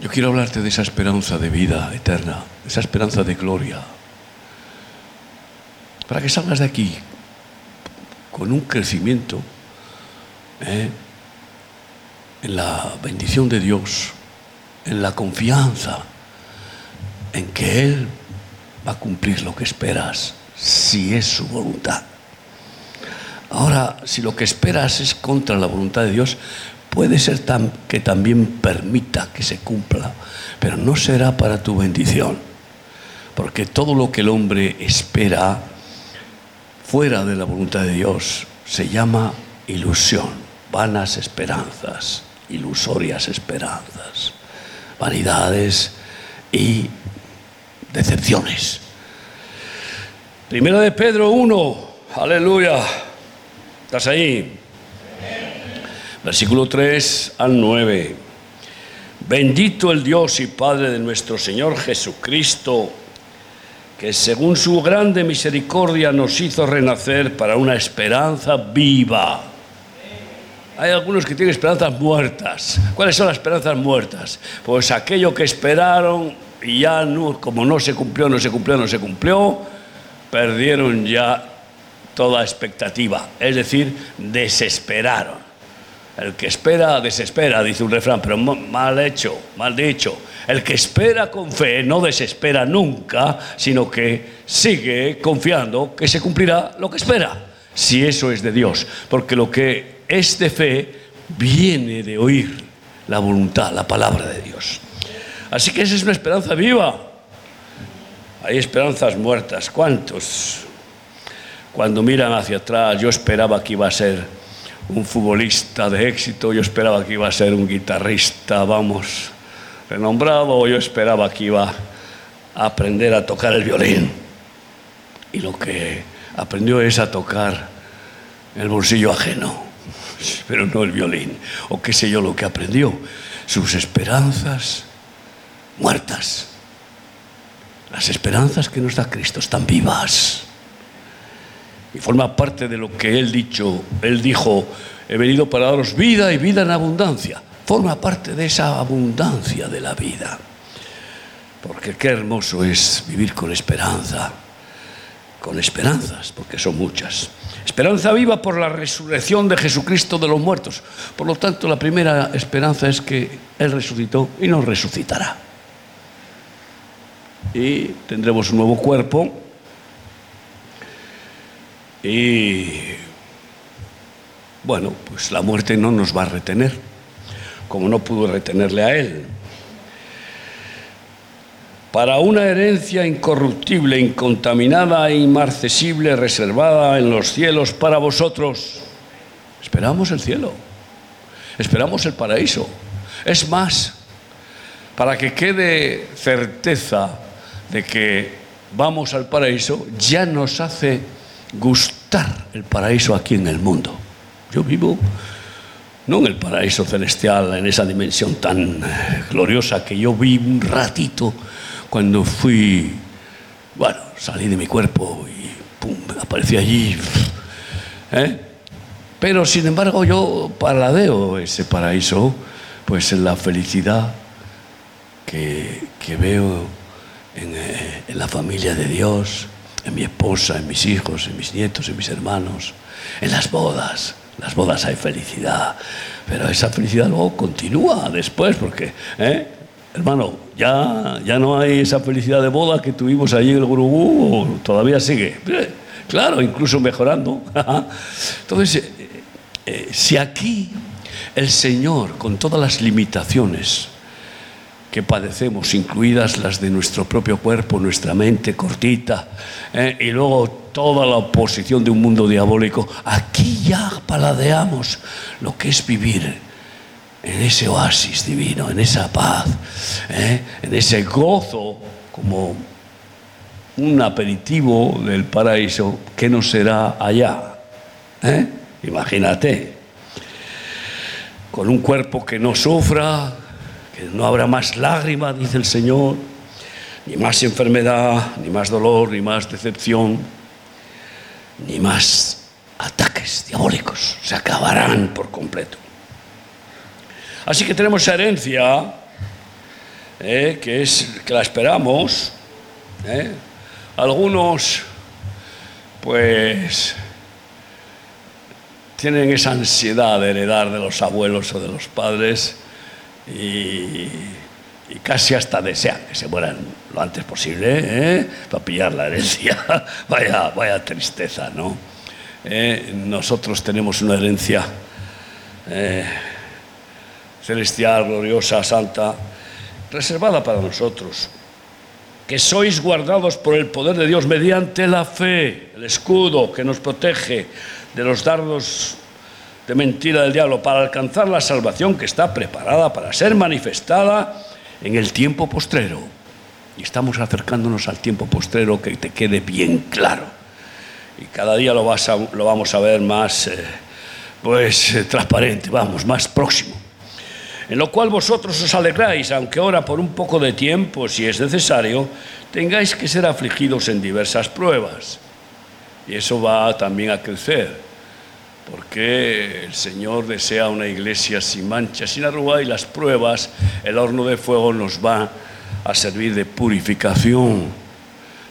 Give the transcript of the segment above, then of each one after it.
Yo quiero hablarte de esa esperanza de vida eterna, esa esperanza de gloria. Para que salgas de aquí con un crecimiento ¿eh? en la bendición de Dios, en la confianza en que Él va a cumplir lo que esperas, si es su voluntad. Ahora, si lo que esperas es contra la voluntad de Dios, puede ser que también permita que se cumpla, pero no será para tu bendición, porque todo lo que el hombre espera fuera de la voluntad de Dios se llama ilusión, vanas esperanzas, ilusorias esperanzas, vanidades y decepciones. Primero de Pedro 1, aleluya. ¿Estás ahí? Versículo 3 al 9. Bendito el Dios y Padre de nuestro Señor Jesucristo, que según su grande misericordia nos hizo renacer para una esperanza viva. Hay algunos que tienen esperanzas muertas. ¿Cuáles son las esperanzas muertas? Pues aquello que esperaron y ya como no se cumplió, no se cumplió, no se cumplió, perdieron ya toda expectativa. Es decir, desesperaron. El que espera, desespera, dice un refrán, pero mal hecho, mal dicho. El que espera con fe no desespera nunca, sino que sigue confiando que se cumplirá lo que espera, si eso es de Dios. Porque lo que es de fe viene de oír la voluntad, la palabra de Dios. Así que esa es una esperanza viva. Hay esperanzas muertas. ¿Cuántos? Cuando miran hacia atrás, yo esperaba que iba a ser un futbolista de éxito, yo esperaba que iba a ser un guitarrista, vamos, renombrado, yo esperaba que iba a aprender a tocar el violín. Y lo que aprendió es a tocar el bolsillo ajeno, pero no el violín, o qué sé yo lo que aprendió, sus esperanzas muertas. Las esperanzas que nos da Cristo están vivas y forma parte de lo que él dicho, él dijo, he venido para daros vida y vida en abundancia. Forma parte de esa abundancia de la vida. Porque qué hermoso es vivir con esperanza, con esperanzas, porque son muchas. Esperanza viva por la resurrección de Jesucristo de los muertos. Por lo tanto, la primera esperanza es que Él resucitó y nos resucitará. Y tendremos un nuevo cuerpo y bueno, pues la muerte no nos va a retener, como no pudo retenerle a él. Para una herencia incorruptible, incontaminada e inmarcesible, reservada en los cielos para vosotros. Esperamos el cielo, esperamos el paraíso. Es más, para que quede certeza de que vamos al paraíso, ya nos hace gustar el paraíso aquí en el mundo. Yo vivo no en el paraíso celestial, en esa dimensión tan eh, gloriosa que yo vi un ratito cuando fui, bueno, salí de mi cuerpo y pum, aparecí allí. ¿eh? Pero sin embargo yo paladeo ese paraíso, pues en la felicidad que, veo eh, en la familia de Dios, en mi esposa, en mis hijos, en mis nietos, en mis hermanos, en las bodas. Las bodas hay felicidad, pero esa felicidad luego continúa después, porque, ¿eh? hermano, ya, ya no hay esa felicidad de boda que tuvimos allí en el Gurugú, todavía sigue. Eh, claro, incluso mejorando. Entonces, eh, si aquí el Señor, con todas las limitaciones, que padecemos, incluidas las de nuestro propio cuerpo, nuestra mente cortita, ¿eh? y luego toda la oposición de un mundo diabólico, aquí ya paladeamos lo que es vivir en ese oasis divino, en esa paz, ¿eh? en ese gozo como un aperitivo del paraíso que no será allá. ¿eh? Imagínate, con un cuerpo que no sufra, no habrá más lágrimas, dice el Señor, ni más enfermedad, ni más dolor, ni más decepción, ni más ataques diabólicos. Se acabarán por completo. Así que tenemos esa herencia eh, que es que la esperamos. eh. Algunos, pues, tienen esa ansiedad de heredar de los abuelos o de los padres y, casi hasta desean que se mueran lo antes posible ¿eh? para pillar la herencia. vaya, vaya tristeza, ¿no? Eh, nosotros tenemos una herencia eh, celestial, gloriosa, santa, reservada para nosotros, que sois guardados por el poder de Dios mediante la fe, el escudo que nos protege de los dardos de mentira del diablo, para alcanzar la salvación que está preparada para ser manifestada en el tiempo postrero. Y estamos acercándonos al tiempo postrero que te quede bien claro. Y cada día lo, vas lo vamos a ver más, eh, pues, eh, transparente, vamos, más próximo. En lo cual vosotros os alegráis, aunque ahora por un poco de tiempo, si es necesario, tengáis que ser afligidos en diversas pruebas. Y eso va también a crecer, porque el Señor desea una iglesia sin mancha, sin arruga, y las pruebas, el horno de fuego nos va a servir de purificación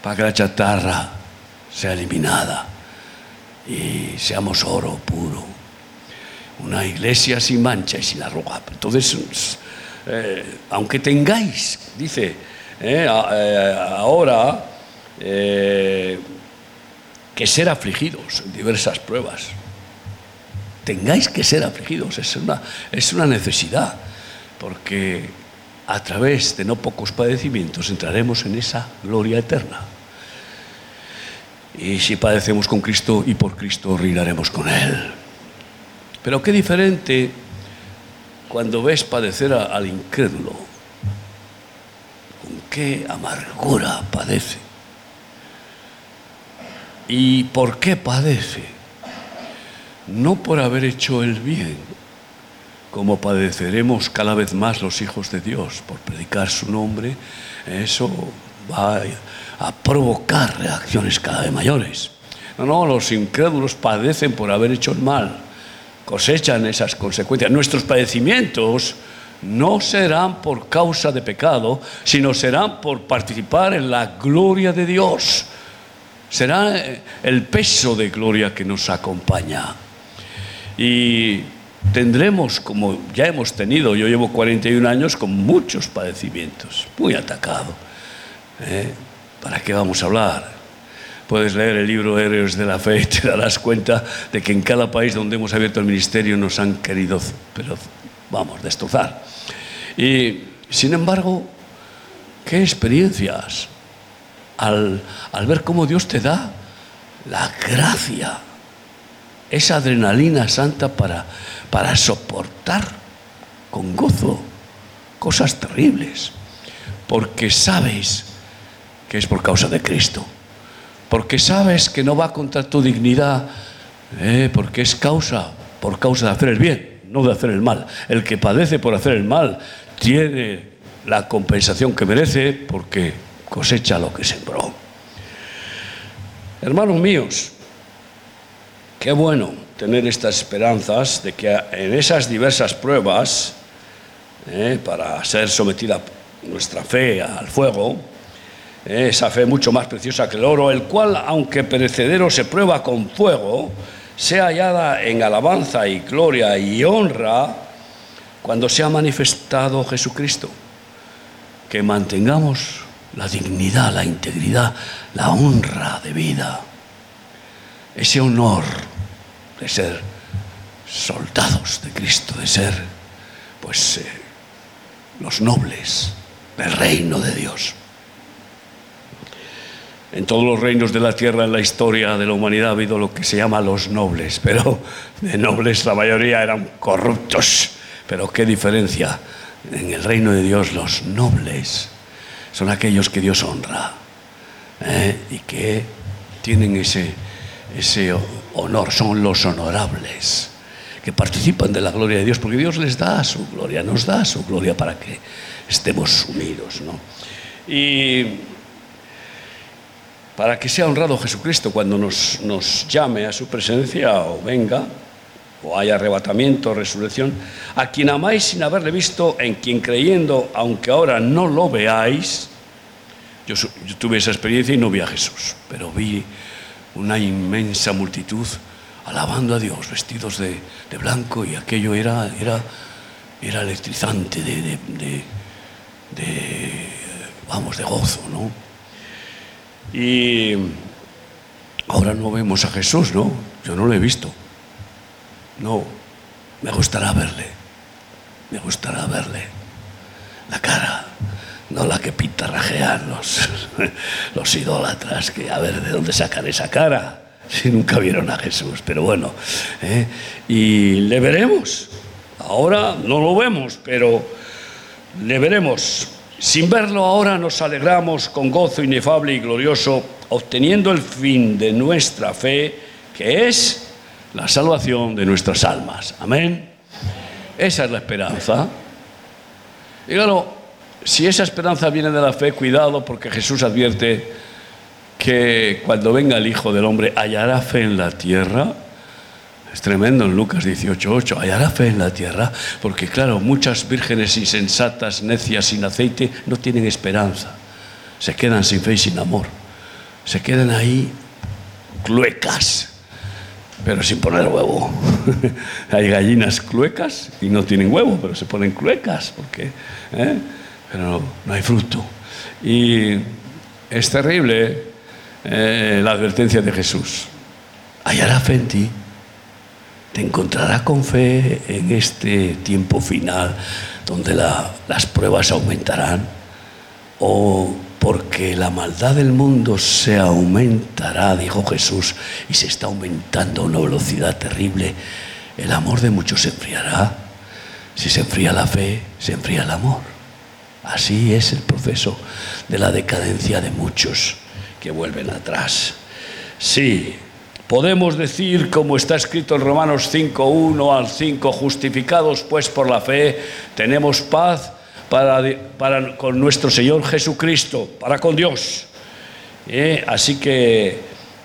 para que la chatarra sea eliminada y seamos oro puro. Una iglesia sin mancha y sin arruga. Entonces, eh, aunque tengáis, dice, eh, eh, ahora eh, que ser afligidos en diversas pruebas. Tengáis que ser afligidos, es una, es una necesidad, porque a través de no pocos padecimientos entraremos en esa gloria eterna. Y si padecemos con Cristo y por Cristo reinaremos con Él. Pero qué diferente cuando ves padecer al incrédulo. Con qué amargura padece. ¿Y por qué padece? No por haber hecho el bien, como padeceremos cada vez más los hijos de Dios por predicar su nombre, eso va a provocar reacciones cada vez mayores. No, no, los incrédulos padecen por haber hecho el mal, cosechan esas consecuencias. Nuestros padecimientos no serán por causa de pecado, sino serán por participar en la gloria de Dios. Será eh, el peso de gloria que nos acompaña. Y tendremos, como ya hemos tenido, yo llevo 41 años con muchos padecimientos, muy atacado. ¿eh? ¿Para qué vamos a hablar? Puedes leer el libro Héroes de la Fe y te darás cuenta de que en cada país donde hemos abierto el ministerio nos han querido, pero vamos, destrozar. Y sin embargo, qué experiencias al, al ver cómo Dios te da la gracia, esa adrenalina santa para, para soportar con gozo cosas terribles, porque sabes que es por causa de Cristo, porque sabes que no va contra tu dignidad, eh, porque es causa, por causa de hacer el bien, no de hacer el mal. El que padece por hacer el mal tiene la compensación que merece porque cosecha lo que sembró. Hermanos míos, qué bueno tener estas esperanzas de que en esas diversas pruebas, eh, para ser sometida nuestra fe al fuego, eh, esa fe mucho más preciosa que el oro, el cual, aunque perecedero, se prueba con fuego, sea hallada en alabanza y gloria y honra cuando sea manifestado Jesucristo. Que mantengamos la dignidad, la integridad, la honra de vida, ese honor de ser soldados de Cristo, de ser, pues, eh, los nobles del reino de Dios. En todos los reinos de la tierra, en la historia de la humanidad, ha habido lo que se llama los nobles, pero de nobles la mayoría eran corruptos. Pero qué diferencia. En el reino de Dios los nobles son aquellos que Dios honra ¿eh? y que tienen ese, ese honor, son los honorables, que participan de la gloria de Dios, porque Dios les da su gloria, nos da su gloria para que estemos unidos. ¿no? Y para que sea honrado Jesucristo cuando nos, nos llame a su presencia o venga, o hay arrebatamiento, resurrección, a quien amáis sin haberle visto, en quien creyendo, aunque ahora no lo veáis, yo, tuve esa experiencia y no vi a Jesús, pero vi una inmensa multitud alabando a Dios, vestidos de, blanco, y aquello era, era, era electrizante de, de, vamos, de gozo, ¿no? Y ahora no vemos a Jesús, ¿no? Yo no lo he visto. No, me gustará verle, me gustará verle. La cara, no la que pintarrajean los, los idólatras, que a ver de dónde sacan esa cara, si nunca vieron a Jesús, pero bueno, ¿eh? y le veremos. Ahora no lo vemos, pero le veremos. Sin verlo ahora nos alegramos con gozo inefable y glorioso, obteniendo el fin de nuestra fe, que es la salvación de nuestras almas. Amén. Esa es la esperanza. Y claro, si esa esperanza viene de la fe, cuidado porque Jesús advierte que cuando venga el Hijo del Hombre hallará fe en la tierra. Es tremendo en Lucas 18:8, hallará fe en la tierra, porque claro, muchas vírgenes insensatas, necias, sin aceite, no tienen esperanza. Se quedan sin fe y sin amor. Se quedan ahí cluecas pero sin poner huevo. Hay gallinas cluecas y no tienen huevo, pero se ponen cluecas, porque, ¿eh? No, hay fruto. Y es terrible eh, la advertencia de Jesús. Hallará fe en ti, te encontrará con fe en este tiempo final, donde las pruebas aumentarán, o porque la maldad del mundo se aumentará, dijo Jesús, y se está aumentando a una velocidad terrible. El amor de muchos se enfriará. Si se enfría la fe, se enfría el amor. Así es el proceso de la decadencia de muchos que vuelven atrás. Sí, podemos decir, como está escrito en Romanos 5, 1 al 5, justificados pues por la fe, tenemos paz para, con nuestro Señor Jesucristo, para con Dios. ¿Eh? Así que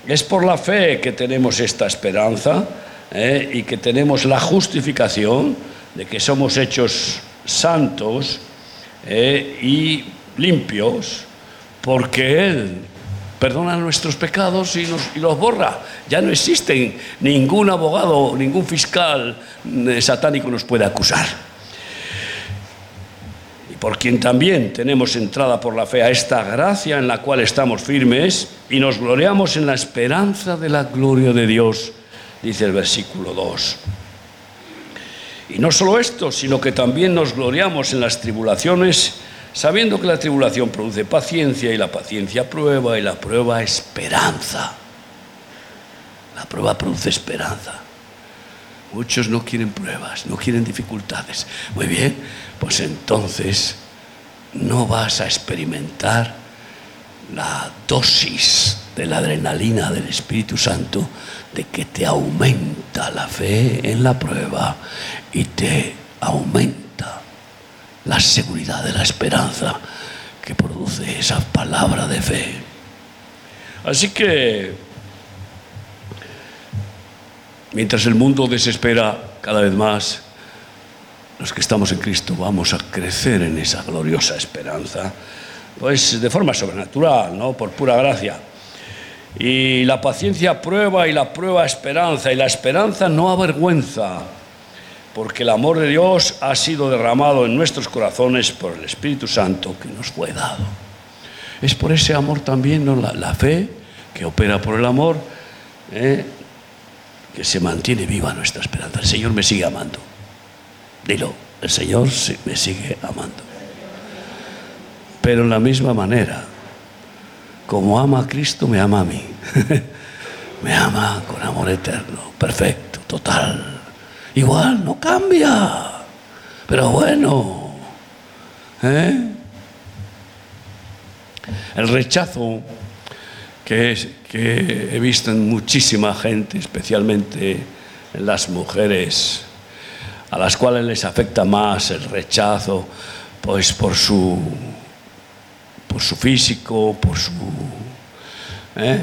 es por la fe que tenemos esta esperanza ¿eh? y que tenemos la justificación de que somos hechos santos ¿eh? y limpios, porque Él perdona nuestros pecados y, y, los borra. Ya no existen ningún abogado, ningún fiscal satánico nos puede acusar por quien también tenemos entrada por la fe a esta gracia en la cual estamos firmes y nos gloriamos en la esperanza de la gloria de Dios, dice el versículo 2. Y no solo esto, sino que también nos gloriamos en las tribulaciones, sabiendo que la tribulación produce paciencia y la paciencia prueba y la prueba esperanza. La prueba produce esperanza. Muchos no quieren pruebas, no quieren dificultades. Muy bien, pues entonces no vas a experimentar la dosis de la adrenalina del Espíritu Santo de que te aumenta la fe en la prueba y te aumenta la seguridad de la esperanza que produce esa palabra de fe. Así que Mientras el mundo desespera cada vez más, los que estamos en Cristo vamos a crecer en esa gloriosa esperanza, pues de forma sobrenatural, ¿no? Por pura gracia. Y la paciencia prueba y la prueba esperanza, y la esperanza no avergüenza, porque el amor de Dios ha sido derramado en nuestros corazones por el Espíritu Santo que nos fue dado. Es por ese amor también, ¿no? la, fe que opera por el amor, ¿eh? que se mantiene viva nuestra esperanza. El Señor me sigue amando. Dilo, el Señor me sigue amando. Pero en la misma manera, como ama a Cristo, me ama a mí. me ama con amor eterno, perfecto, total. Igual, no cambia. Pero bueno, ¿eh? el rechazo que, que he visto en muchísima gente, especialmente en las mujeres, a las cuales les afecta más el rechazo, pues por su, por su físico, por su... ¿eh?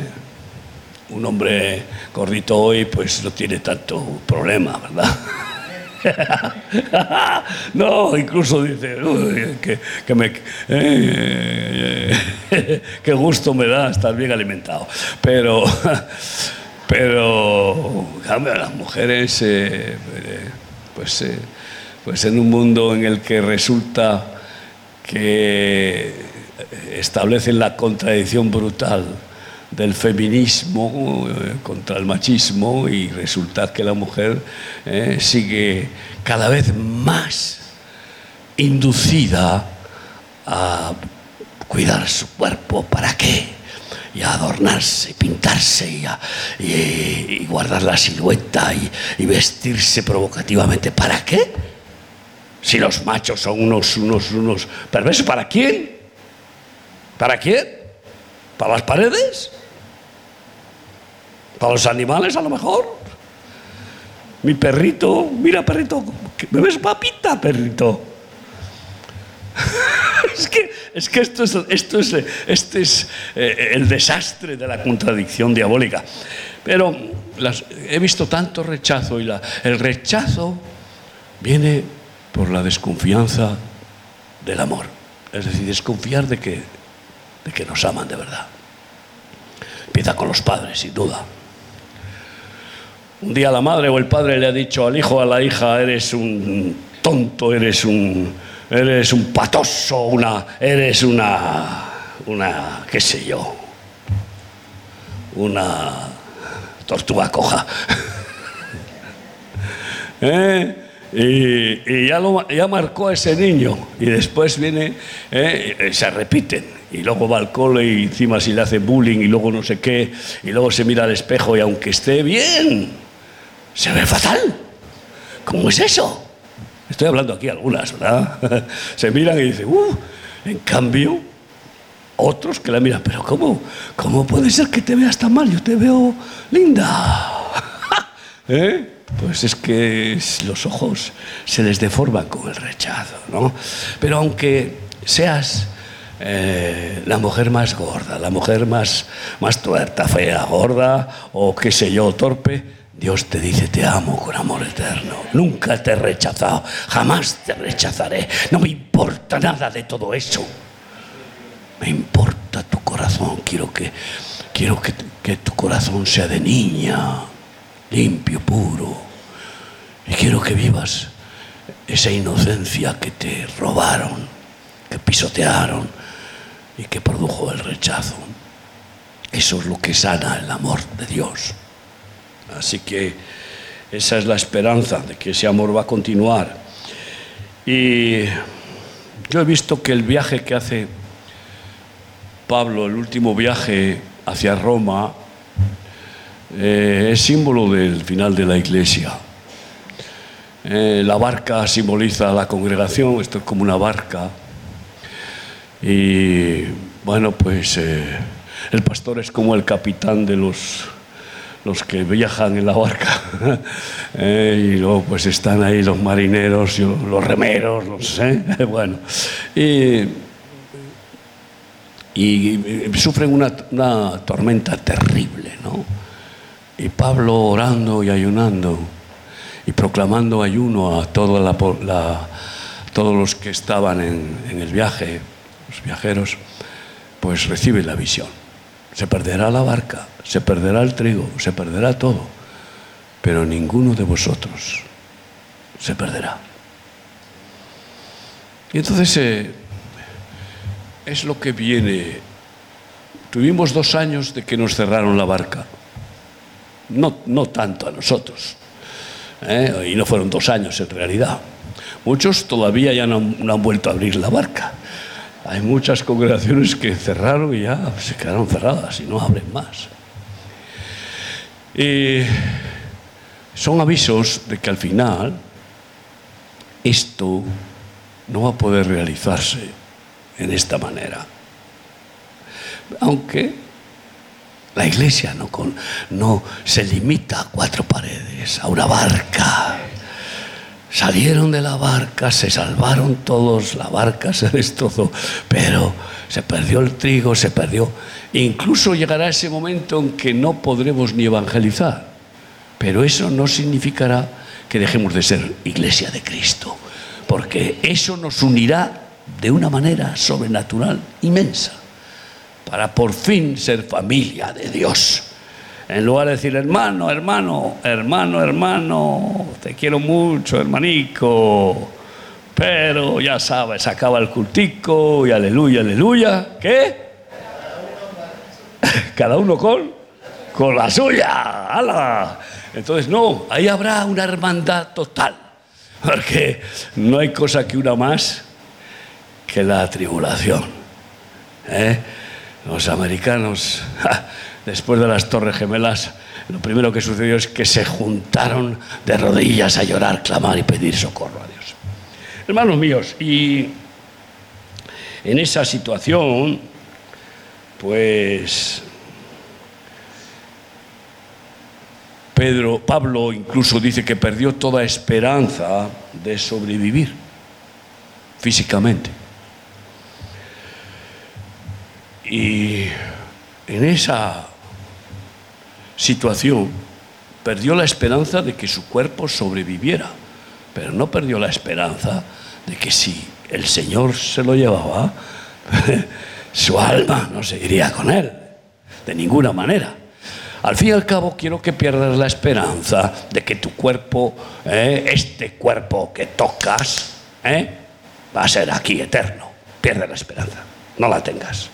un hombre gordito hoy pues no tiene tanto problema, ¿verdad? no, incluso dice, que, me, eh, qué gusto me da estar bien alimentado. Pero, pero, cambio, las mujeres, eh, pues, pues en un mundo en el que resulta que establecen la contradicción brutal del feminismo eh, contra el machismo y resulta que la mujer eh, sigue cada vez más inducida a cuidar su cuerpo. ¿Para qué? Y a adornarse, pintarse y, guardar la silueta y, y, vestirse provocativamente. ¿Para qué? Si los machos son unos, unos, unos perversos, ¿para quién? ¿Para quién? ¿Para las paredes? Para los animales a lo mejor. Mi perrito, mira perrito, ¿me ves papita, perrito? es, que, es que esto es, esto es, este es eh, el desastre de la contradicción diabólica. Pero he visto tanto rechazo y el rechazo viene por la desconfianza del amor. Es decir, desconfiar de que, de que nos aman de verdad. Empieza con los padres, sin duda. Un día la madre o el padre le ha dicho al hijo o a la hija, eres un tonto, eres un, eres un patoso, una, eres una, una, qué sé yo, una tortuga coja. ¿Eh? Y, ya, lo, ya, marcó a ese niño y después viene, ¿eh? se repiten y luego va al cole y encima si le hace bullying y luego no sé qué y luego se mira al espejo y aunque esté bien, se ve fatal. ¿Cómo es eso? Estoy hablando aquí algunas, ¿verdad? Se miran y dicen, uh, en cambio, otros que la miran, pero ¿cómo? ¿Cómo puede ser que te veas tan mal? Yo te veo linda. ¿Eh? Pues es que los ojos se les deforman con el rechazo, ¿no? Pero aunque seas eh, la mujer más gorda, la mujer más, más tuerta, fea, gorda o qué sé yo, torpe, Dios te dice, te amo con amor eterno. Nunca te he rechazado, jamás te rechazaré. No me importa nada de todo eso. Me importa tu corazón. Quiero que, quiero que, que tu corazón sea de niña, limpio, puro. Y quiero que vivas esa inocencia que te robaron, que pisotearon y que produjo el rechazo. Eso es lo que sana el amor de Dios. Así que esa es la esperanza de que ese amor va a continuar. Y yo he visto que el viaje que hace Pablo, el último viaje hacia Roma, eh, es símbolo del final de la iglesia. Eh, la barca simboliza la congregación, esto es como una barca. Y bueno, pues eh, el pastor es como el capitán de los los que viajan en la barca. Y luego pues están ahí los marineros, los remeros, los, eh, bueno. Y, sufren una, tormenta terrible, ¿no? Y Pablo orando y ayunando y proclamando ayuno a todos los que estaban en, en el viaje, los viajeros, pues recibe la visión. Se perderá la barca, se perderá el trigo, se perderá todo, pero ninguno de vosotros se perderá. Y entonces eh, es lo que viene. Tuvimos dos años de que nos cerraron la barca. No, no tanto a nosotros. ¿eh? Y no fueron dos años en realidad. Muchos todavía ya no han vuelto a abrir la barca. Hay muchas congregaciones que cerraron y ya se quedaron cerradas y no abren más. Y son avisos de que al final esto no va a poder realizarse en esta manera. Aunque la iglesia no, se limita a cuatro paredes, a una barca Salieron de la barca, se salvaron todos, la barca se destrozó, pero se perdió el trigo, se perdió. Incluso llegará ese momento en que no podremos ni evangelizar. Pero eso no significará que dejemos de ser iglesia de Cristo, porque eso nos unirá de una manera sobrenatural inmensa, para por fin ser familia de Dios. En lugar de decir, hermano, hermano, hermano, hermano, te quiero mucho, hermanico, pero ya sabes, acaba el cultico y aleluya, aleluya, ¿qué? Cada uno con, con la suya, ¡Hala! Entonces, no, ahí habrá una hermandad total, porque no hay cosa que una más que la tribulación. ¿eh? Los americanos, después de las Torres Gemelas, lo primero que sucedió es que se juntaron de rodillas a llorar, clamar y pedir socorro a Dios. Hermanos míos, y en esa situación, pues Pedro, Pablo incluso dice que perdió toda esperanza de sobrevivir físicamente. Y en esa situación perdió la esperanza de que su cuerpo sobreviviera, pero no perdió la esperanza de que si el Señor se lo llevaba, su alma no seguiría con él, de ninguna manera. Al fin y al cabo quiero que pierdas la esperanza de que tu cuerpo, eh, este cuerpo que tocas, eh, va a ser aquí eterno. Pierde la esperanza, no la tengas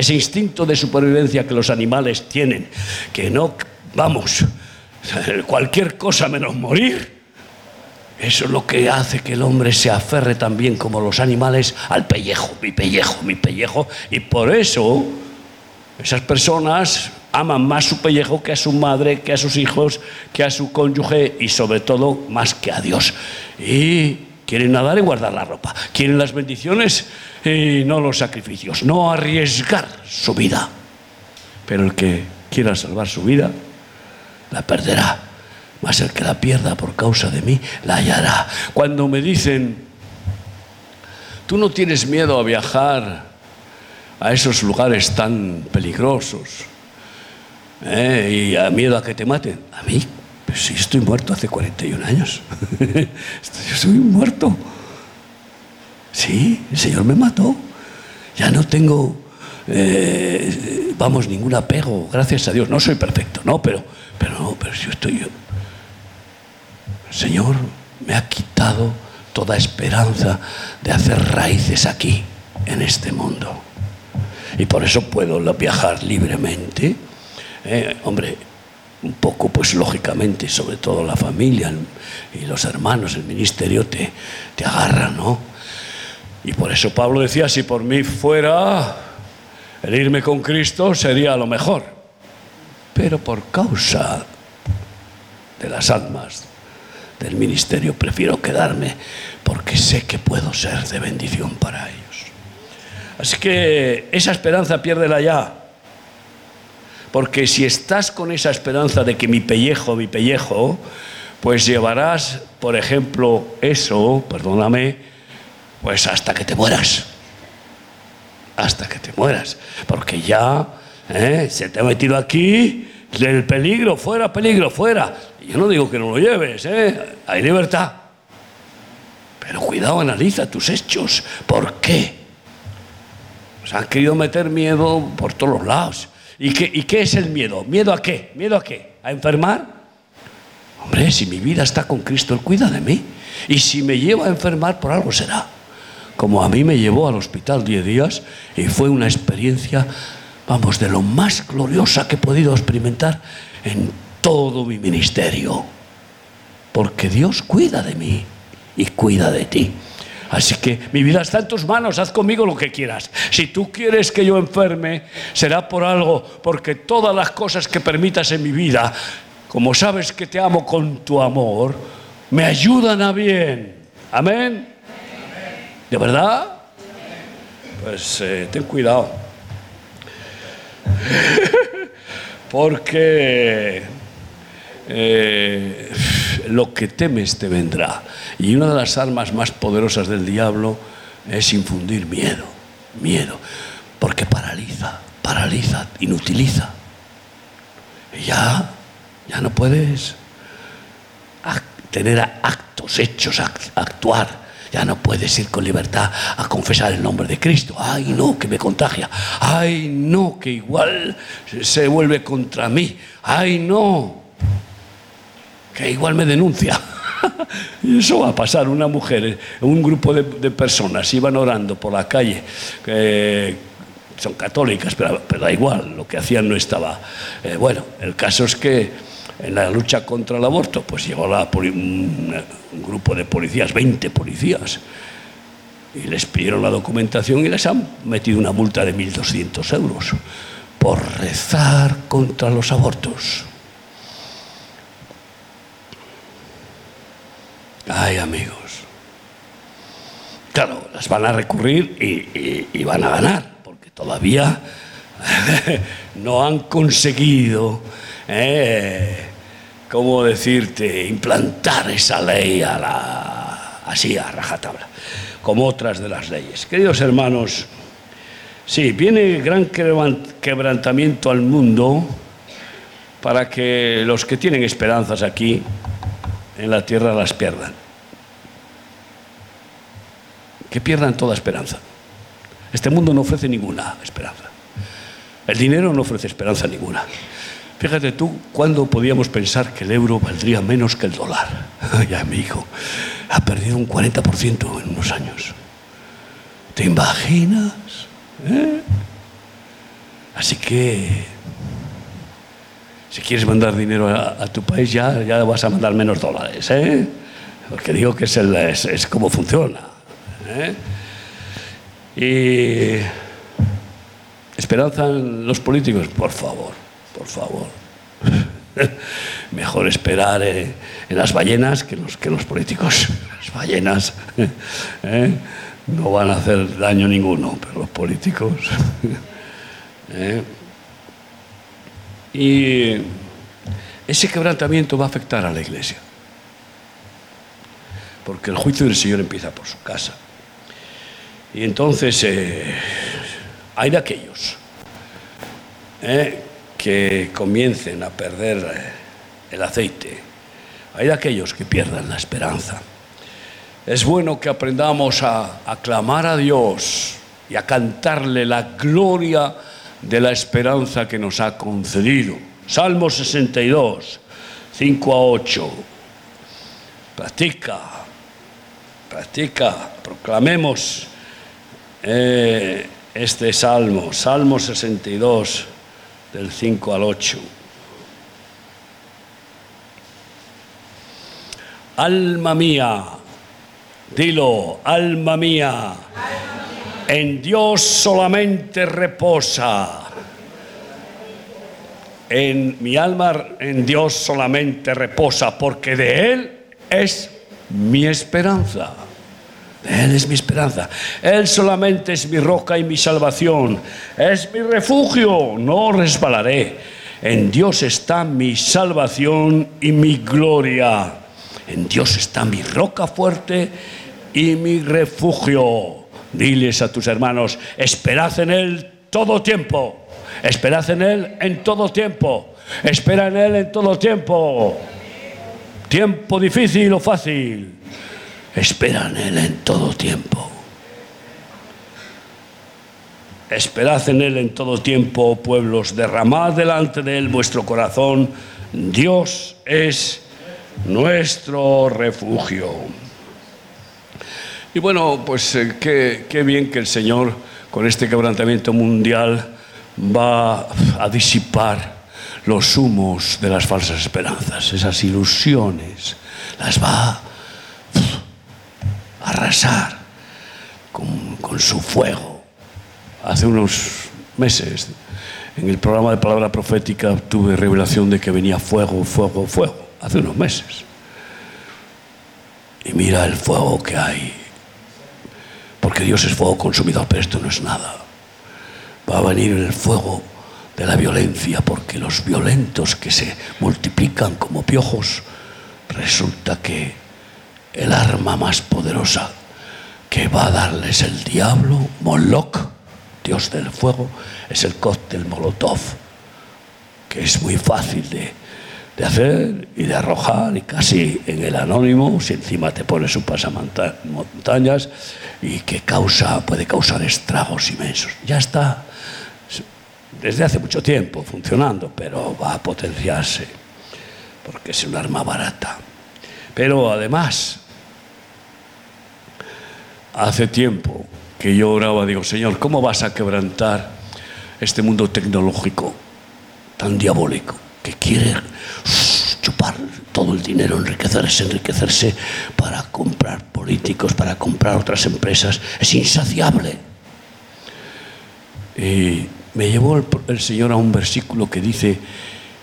ese instinto de supervivencia que los animales tienen, que no, vamos, cualquier cosa menos morir. Eso es lo que hace que el hombre se aferre también como los animales al pellejo, mi pellejo, mi pellejo. Y por eso esas personas aman más su pellejo que a su madre, que a sus hijos, que a su cónyuge y sobre todo más que a Dios. Y quieren nadar y guardar la ropa. Quieren las bendiciones y no los sacrificios, no arriesgar su vida. Pero el que quiera salvar su vida, la perderá. Mas el que la pierda por causa de mí, la hallará. Cuando me dicen, tú no tienes miedo a viajar a esos lugares tan peligrosos ¿eh? y a miedo a que te maten, a mí, pues sí, estoy muerto hace 41 años. estoy muerto. Sí, el Señor me mató. Ya no tengo, eh, vamos, ningún apego, gracias a Dios. No soy perfecto, no, pero, pero, pero yo estoy yo. El Señor me ha quitado toda esperanza de hacer raíces aquí, en este mundo. Y por eso puedo viajar libremente. Eh, hombre, un poco, pues lógicamente, sobre todo la familia y los hermanos, el ministerio te, te agarran, ¿no? Y por eso Pablo decía, si por mí fuera el irme con Cristo sería lo mejor. Pero por causa de las almas del ministerio prefiero quedarme porque sé que puedo ser de bendición para ellos. Así que esa esperanza piérdela ya. Porque si estás con esa esperanza de que mi pellejo, mi pellejo, pues llevarás, por ejemplo, eso, perdóname, pues hasta que te mueras. Hasta que te mueras. Porque ya ¿eh? se te ha metido aquí el peligro, fuera, peligro, fuera. Yo no digo que no lo lleves, ¿eh? hay libertad. Pero cuidado, analiza tus hechos. ¿Por qué? Nos han querido meter miedo por todos los lados. ¿Y qué, ¿Y qué es el miedo? ¿Miedo a qué? ¿Miedo a qué? ¿A enfermar? Hombre, si mi vida está con Cristo, Él cuida de mí. Y si me lleva a enfermar, por algo será como a mí me llevó al hospital 10 días y fue una experiencia, vamos, de lo más gloriosa que he podido experimentar en todo mi ministerio. Porque Dios cuida de mí y cuida de ti. Así que mi vida está en tus manos, haz conmigo lo que quieras. Si tú quieres que yo enferme, será por algo, porque todas las cosas que permitas en mi vida, como sabes que te amo con tu amor, me ayudan a bien. Amén. ¿De verdad? Pues eh, ten cuidado. Porque eh, lo que temes te vendrá. Y una de las armas más poderosas del diablo es infundir miedo, miedo, porque paraliza, paraliza, inutiliza. Y ya, ya no puedes tener actos, hechos, actuar. Ya no puedes ir con libertad a confesar el nombre de Cristo. Ay, no, que me contagia. Ay, no, que igual se vuelve contra mí. Ay, no, que igual me denuncia. Y eso va a pasar. Una mujer, un grupo de, personas iban orando por la calle, son católicas, pero, da igual, lo que hacían no estaba. Eh, bueno, el caso es que en la lucha contra el aborto, pues llegó un, grupo de policías, 20 policías, y les pidieron la documentación y les han metido una multa de 1.200 euros por rezar contra los abortos. Ay, amigos. Claro, las van a recurrir y, van a ganar, porque todavía no han conseguido, eh, ¿cómo decirte?, implantar esa ley a la, así a rajatabla, como otras de las leyes. Queridos hermanos, sí, viene gran quebrantamiento al mundo para que los que tienen esperanzas aquí en la tierra las pierdan. Que pierdan toda esperanza. Este mundo no ofrece ninguna esperanza. El dinero no ofrece esperanza ninguna. Fíjate tú, ¿cuándo podíamos pensar que el euro valdría menos que el dólar? Ay, amigo, ha perdido un 40% en unos años. ¿Te imaginas? ¿Eh? Así que si quieres mandar dinero a, tu país, ya, ya vas a mandar menos dólares, ¿eh? Porque digo que es, es, como funciona. ¿eh? Y esperanza en los políticos, por favor, por favor. Mejor esperar eh, en las ballenas que los, que los políticos. Las ballenas ¿eh? no van a hacer daño ninguno, pero los políticos. Y ese quebrantamiento va a afectar a la iglesia. Porque el juicio del Señor empieza por su casa. Y entonces eh, hay de aquellos eh, que comiencen a perder eh, el aceite. Hay de aquellos que pierdan la esperanza. Es bueno que aprendamos a aclamar a Dios y a cantarle la gloria de la esperanza que nos ha concedido. Salmo 62, 5 a 8. Practica, practica, proclamemos eh, este salmo, Salmo 62, del 5 al 8. Alma mía, dilo, alma mía en Dios solamente reposa. En mi alma, en Dios solamente reposa, porque de Él es mi esperanza. Él es mi esperanza. Él solamente es mi roca y mi salvación. Es mi refugio. No resbalaré. En Dios está mi salvación y mi gloria. En Dios está mi roca fuerte y mi refugio. Diles a tus hermanos, esperad en Él todo tiempo. Esperad en Él en todo tiempo. Espera en Él en todo tiempo. Tiempo difícil o fácil. Espera en Él en todo tiempo. Esperad en Él en todo tiempo, pueblos, derramad delante de Él vuestro corazón. Dios es nuestro refugio. Y bueno, pues eh, qué, bien que el Señor con este quebrantamiento mundial va a disipar los humos de las falsas esperanzas, esas ilusiones, las va a arrasar con, con, su fuego. Hace unos meses en el programa de palabra profética tuve revelación de que venía fuego, fuego, fuego, hace unos meses. Y mira el fuego que hay porque Dios es fuego consumidor, pero esto no es nada. Va a venir el fuego de la violencia, porque los violentos que se multiplican como piojos resulta que el arma más poderosa que va a darles el diablo, Moloch, Dios del fuego, es el cóctel Molotov, que es muy fácil de, de hacer y de arrojar y casi en el anónimo, si encima te pones un pasamontañas y que causa, puede causar estragos inmensos. Ya está desde hace mucho tiempo funcionando, pero va a potenciarse porque es un arma barata. Pero además, hace tiempo que yo oraba, digo, Señor, ¿cómo vas a quebrantar este mundo tecnológico tan diabólico que quiere chupar todo el dinero, enriquecerse, enriquecerse para comprar políticos, para comprar otras empresas? Es insaciable. Y me llevó el, Señor a un versículo que dice,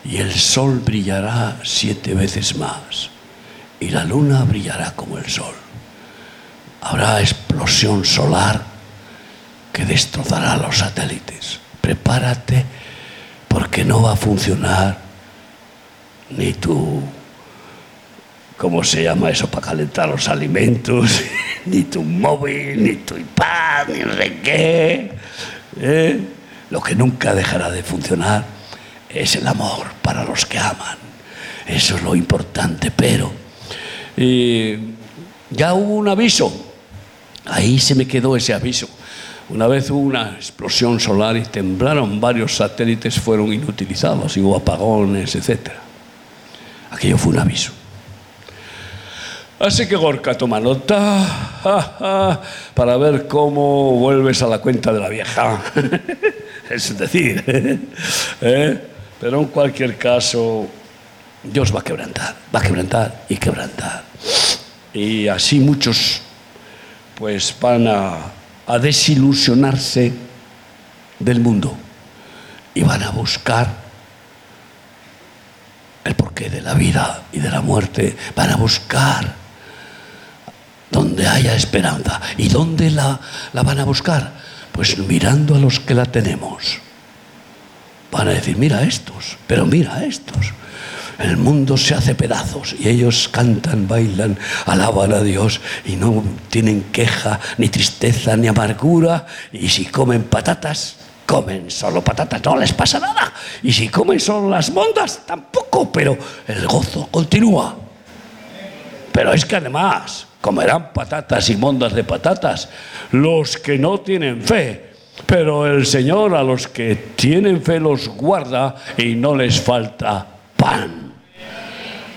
y el sol brillará siete veces más, y la luna brillará como el sol. Habrá explosión solar que destrozará los satélites. Prepárate porque no va a funcionar ni tu, ¿cómo se llama eso para calentar los alimentos? ni tu móvil, ni tu iPad, ni no sé qué. ¿eh? Lo que nunca dejará de funcionar es el amor para los que aman. Eso es lo importante, pero ya hubo un aviso. Ahí se me quedó ese aviso. Una vez hubo una explosión solar y temblaron varios satélites, fueron inutilizados, y hubo apagones, etc. Aquello fue un aviso. Así que Gorka toma nota para ver cómo vuelves a la cuenta de la vieja. es decir, ¿eh? pero en cualquier caso, Dios va a quebrantar, va a quebrantar y quebrantar. Y así muchos pues van a, a desilusionarse del mundo y van a buscar el porqué de la vida y de la muerte, van a buscar donde haya esperanza. ¿Y dónde la, la van a buscar? Pues mirando a los que la tenemos. Van a decir, mira a estos, pero mira a estos. El mundo se hace pedazos y ellos cantan, bailan, alaban a Dios y no tienen queja, ni tristeza, ni amargura. Y si comen patatas, comen solo patatas, no les pasa nada. Y si comen solo las mondas, tampoco, pero el gozo continúa. Pero es que además, comerán patatas y mondas de patatas los que no tienen fe. Pero el Señor a los que tienen fe los guarda y no les falta pan.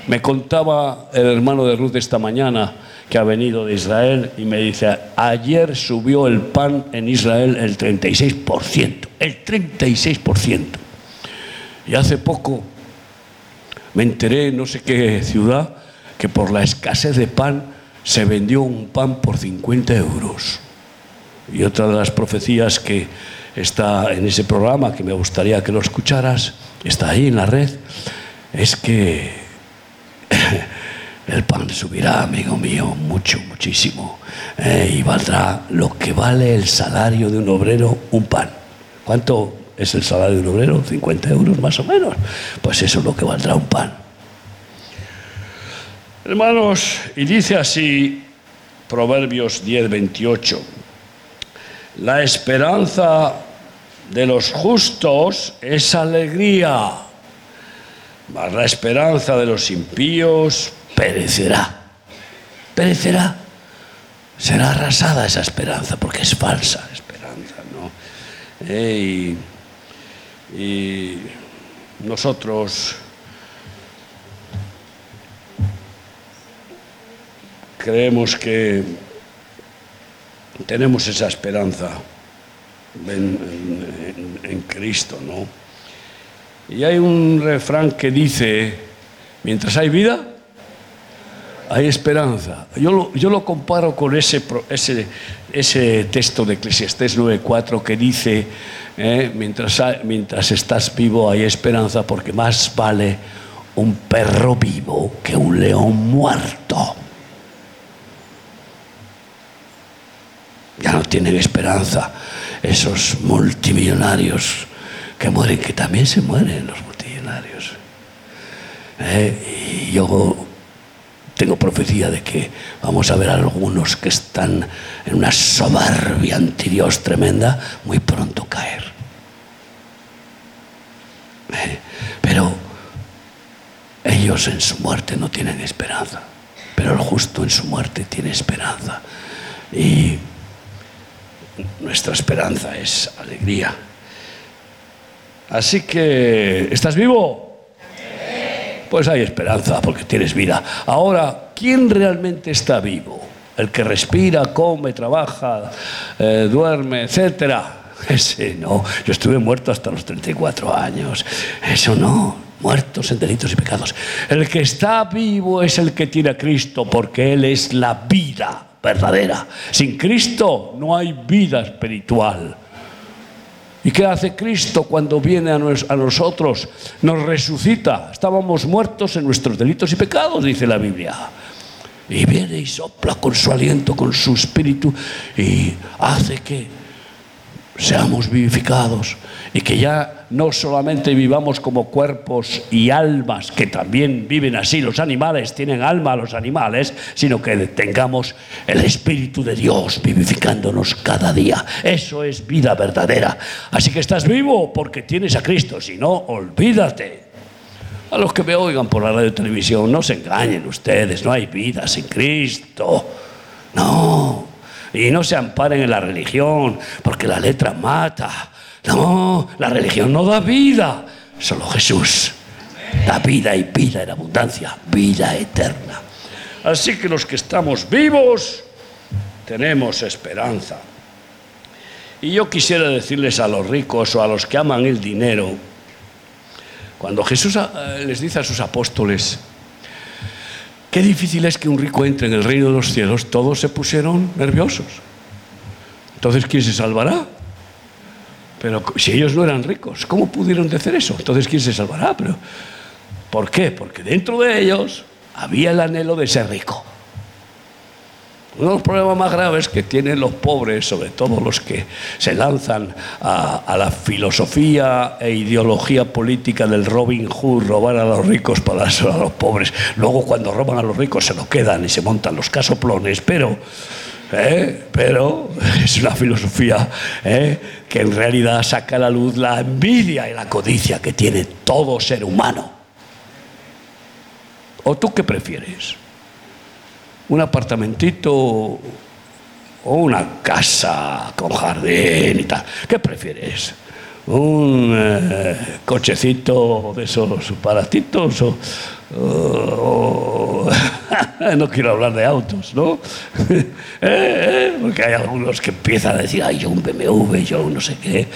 Me contaba el hermano de Ruth esta mañana que ha venido de Israel y me dice, ayer subió el pan en Israel el 36%, el 36%. Y hace poco me enteré, no sé qué ciudad, que por la escasez de pan se vendió un pan por 50 euros. Y otra de las profecías que está en ese programa, que me gustaría que lo escucharas, está ahí en la red, es que el pan subirá, amigo mío, mucho, muchísimo, eh, y valdrá lo que vale el salario de un obrero, un pan. ¿Cuánto es el salario de un obrero? 50 euros más o menos. Pues eso es lo que valdrá un pan. Hermanos, y dice así Proverbios 10, 28, la esperanza de los justos es alegría, mas la esperanza de los impíos perecerá. Perecerá. Será arrasada esa esperanza, porque es falsa esperanza, ¿no? Eh, y nosotros creemos que tenemos esa esperanza en, Cristo, ¿no? Y hay un refrán que dice, mientras hay vida, hay esperanza. Yo lo, comparo con ese, texto de Eclesiastés 9.4 que dice, eh, mientras, mientras estás vivo hay esperanza porque más vale un perro vivo que un león muerto. ya no tienen esperanza esos multimillonarios que mueren, que también se mueren los multimillonarios. Eh, y yo tengo profecía de que vamos a ver a algunos que están en una soberbia anti Dios tremenda, muy pronto caer. Eh, pero ellos en su muerte no tienen esperanza, pero el justo en su muerte tiene esperanza. Y nuestra esperanza es alegría. Así que, ¿estás vivo? Pues hay esperanza porque tienes vida. Ahora, ¿quién realmente está vivo? El que respira, come, trabaja, eh, duerme, etcétera. Ese no. Yo estuve muerto hasta los 34 años. Eso no. Muertos en delitos y pecados. El que está vivo es el que tiene a Cristo porque Él es la vida verdadera. Sin Cristo no hay vida espiritual. ¿Y qué hace Cristo cuando viene a, nosotros? Nos resucita. Estábamos muertos en nuestros delitos y pecados, dice la Biblia. Y viene y sopla con su aliento, con su espíritu, y hace que seamos vivificados y que ya no solamente vivamos como cuerpos y almas, que también viven así, los animales tienen alma los animales, sino que tengamos el Espíritu de Dios vivificándonos cada día. Eso es vida verdadera. Así que estás vivo porque tienes a Cristo, si no, olvídate. A los que me oigan por la radio y televisión, no se engañen ustedes, no hay vida sin Cristo. No, y no se amparen en la religión, porque la letra mata. No, la religión no da vida, solo Jesús. Da vida y vida en abundancia, vida eterna. Así que los que estamos vivos tenemos esperanza. Y yo quisiera decirles a los ricos o a los que aman el dinero, cuando Jesús eh, les dice a sus apóstoles, Qué difícil es que un rico entre en el reino de los cielos. Todos se pusieron nerviosos. Entonces, ¿quién se salvará? Pero si ellos no eran ricos, ¿cómo pudieron decir eso? Entonces, ¿quién se salvará? Pero, ¿Por qué? Porque dentro de ellos había el anhelo de ser rico. Uno de los problemas más graves que tienen los pobres, sobre todo los que se lanzan a, la filosofía e ideología política del Robin Hood, robar a los ricos para a los pobres. Luego cuando roban a los ricos se lo quedan y se montan los casoplones, pero... ¿eh? pero es una filosofía ¿eh? que en realidad saca a la luz la envidia y la codicia que tiene todo ser humano. ¿O tú qué prefieres? Un apartamentito o una casa con jardín y tal. ¿Qué prefieres? ¿Un eh, cochecito de esos baratitos o, no quiero hablar de autos, ¿no? Eh, eh, porque hay algunos que empiezan a decir, ay, yo un BMW, yo no sé qué.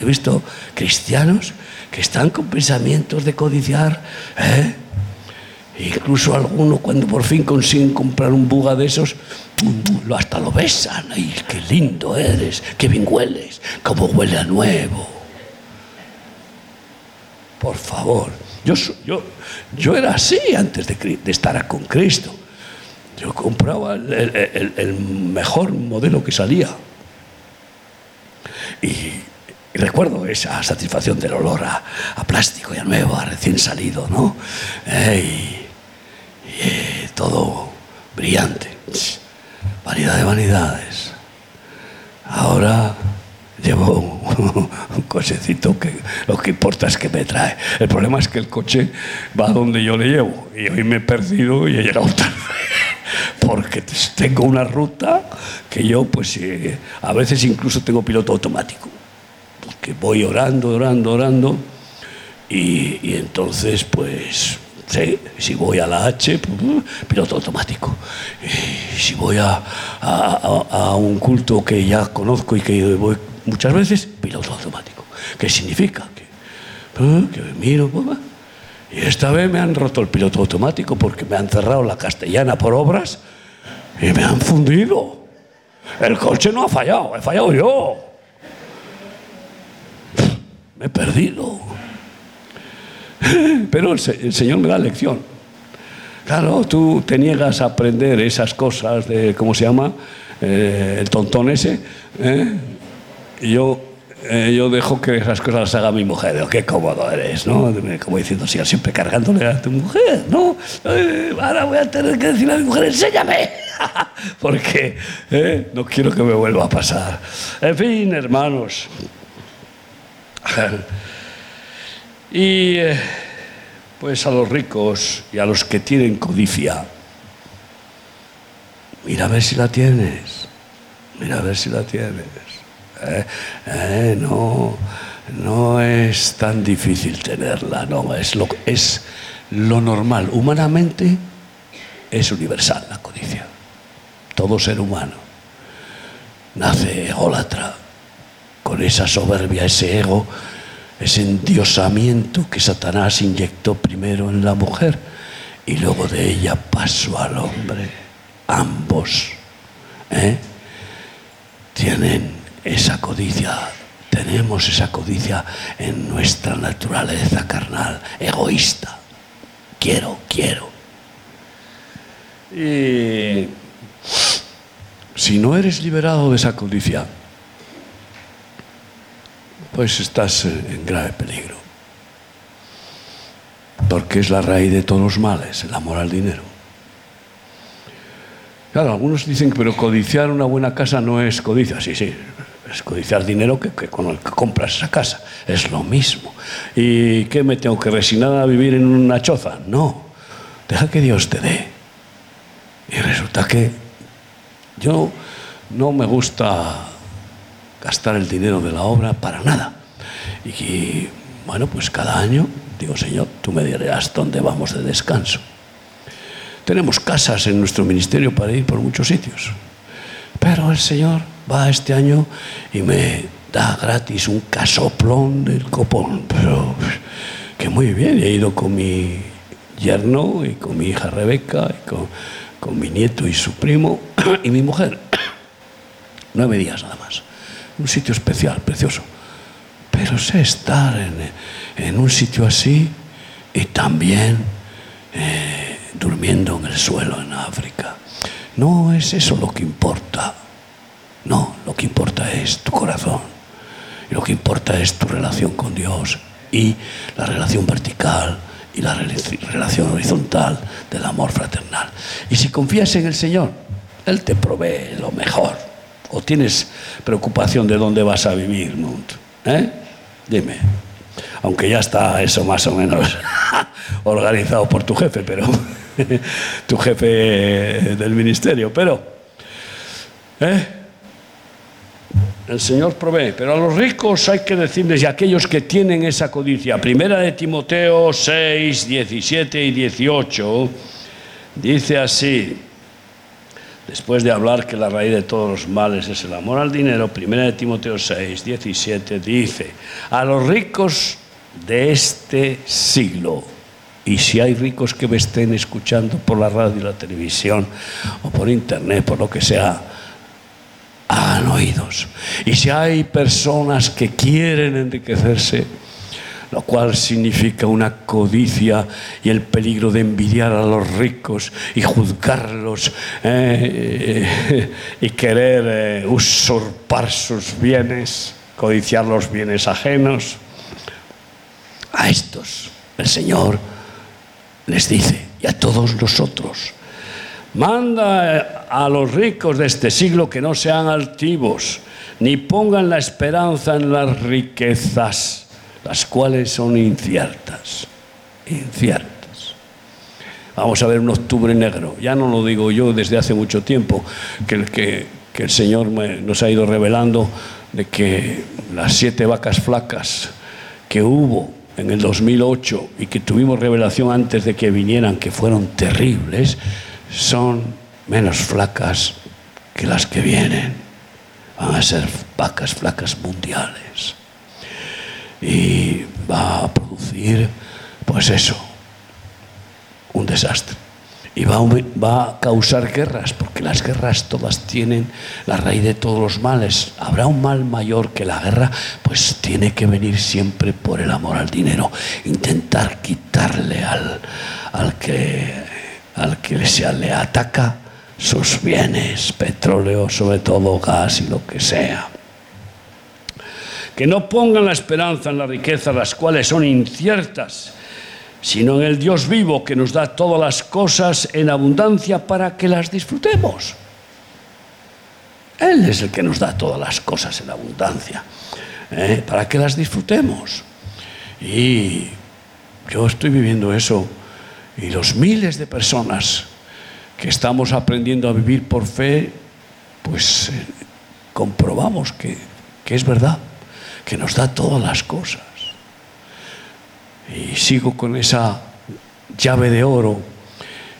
He visto cristianos que están con pensamientos de codiciar. Incluso algunos cuando por fin consiguen comprar un buga de esos, lo hasta lo besan. ¡Ay, qué lindo eres! ¡Qué bien hueles! ¡Cómo huele a nuevo! Por favor. Yo, yo, yo era así antes de, estar con Cristo. Yo compraba el, mejor modelo que salía. Y, recuerdo esa satisfacción del olor a, plástico y a nuevo, a recién salido, ¿no? Todo brillante. Vanidad de vanidades. Ahora llevo un, cochecito que lo que importa es que me trae. El problema es que el coche va donde yo le llevo. Y hoy me he perdido y he llegado tarde. Porque tengo una ruta que yo, pues, eh, a veces incluso tengo piloto automático. Porque voy orando, orando, orando. Y, y entonces, pues, si voy a la H, piloto automático. Si voy a, a, un culto que ya conozco y que voy muchas veces, piloto automático. ¿Qué significa? Que, que miro, y esta vez me han roto el piloto automático porque me han cerrado la castellana por obras y me han fundido. El coche no ha fallado, he fallado yo. Me he perdido. Pero el, Señor me da lección. Claro, tú te niegas a aprender esas cosas de, ¿cómo se llama? Eh, el tontón ese. ¿eh? Yo eh, yo dejo que esas cosas las haga mi mujer. qué cómodo eres, ¿no? Como diciendo, si siempre cargándole a tu mujer, ¿no? Eh, ahora voy a tener que decirle a mi mujer, enséñame. Porque eh, no quiero que me vuelva a pasar. En fin, hermanos. Y pues a los ricos y a los que tienen codicia, mira a ver si la tienes. Mira a ver si la tienes. Eh, eh, no, no es tan difícil tenerla, no, es lo, es lo normal. Humanamente es universal la codicia. Todo ser humano nace ególatra, con esa soberbia, ese ego, ese endiosamiento que Satanás inyectó primero en la mujer y luego de ella pasó al hombre. Ambos ¿eh? tienen esa codicia, tenemos esa codicia en nuestra naturaleza carnal, egoísta. Quiero, quiero. Y si no eres liberado de esa codicia, pues estás en grave peligro. Porque es la raíz de todos los males, el amor al dinero. Claro, algunos dicen, pero codiciar una buena casa no es codicia. Sí, sí, es codiciar dinero que, con el que compras esa casa. Es lo mismo. ¿Y qué me tengo que resignar a vivir en una choza? No. Deja que Dios te dé. Y resulta que yo no me gusta gastar el dinero de la obra para nada. Y bueno, pues cada año digo, Señor, tú me dirás dónde vamos de descanso. Tenemos casas en nuestro ministerio para ir por muchos sitios. Pero el Señor va este año y me da gratis un casoplón del copón. Pero que muy bien, he ido con mi yerno y con mi hija Rebeca y con, con mi nieto y su primo y mi mujer. Nueve días nada más. Un sitio especial, precioso. Pero sé estar en, en un sitio así y también eh, durmiendo en el suelo en África. No es eso lo que importa. No, lo que importa es tu corazón. Lo que importa es tu relación con Dios y la relación vertical y la relación horizontal del amor fraternal. Y si confías en el Señor, Él te provee lo mejor. ¿O tienes preocupación de dónde vas a vivir, ¿Eh? Dime. Aunque ya está eso más o menos organizado por tu jefe, pero tu jefe del ministerio, pero ¿eh? el Señor provee, pero a los ricos hay que decirles y a aquellos que tienen esa codicia, primera de Timoteo 6, 17 y 18, dice así, después de hablar que la raíz de todos los males es el amor al dinero, primera de Timoteo 6, 17 dice, a los ricos de este siglo, y si hay ricos que me estén escuchando por la radio y la televisión o por internet, por lo que sea, hagan oídos. Y si hay personas que quieren enriquecerse, lo cual significa una codicia y el peligro de envidiar a los ricos y juzgarlos eh, y querer eh, usurpar sus bienes, codiciar los bienes ajenos. A estos el Señor les dice, y a todos nosotros, manda a los ricos de este siglo que no sean altivos, ni pongan la esperanza en las riquezas, las cuales son inciertas, inciertas. Vamos a ver un octubre negro, ya no lo digo yo desde hace mucho tiempo, que, que, que el Señor nos ha ido revelando de que las siete vacas flacas que hubo en el 2008 y que tuvimos revelación antes de que vinieran, que fueron terribles, son menos flacas que las que vienen. Van a ser vacas flacas mundiales. Y va a producir, pues eso, un desastre y va a, causar guerras, porque las guerras todas tienen la raíz de todos los males. Habrá un mal mayor que la guerra, pues tiene que venir siempre por el amor al dinero, intentar quitarle al, al que, al que se le ataca sus bienes, petróleo, sobre todo gas y lo que sea. Que no pongan la esperanza en las riquezas, las cuales son inciertas, sino en el Dios vivo que nos da todas las cosas en abundancia para que las disfrutemos. Él es el que nos da todas las cosas en abundancia, ¿eh? para que las disfrutemos. Y yo estoy viviendo eso y los miles de personas que estamos aprendiendo a vivir por fe, pues eh, comprobamos que, que es verdad, que nos da todas las cosas. Y sigo con esa llave de oro,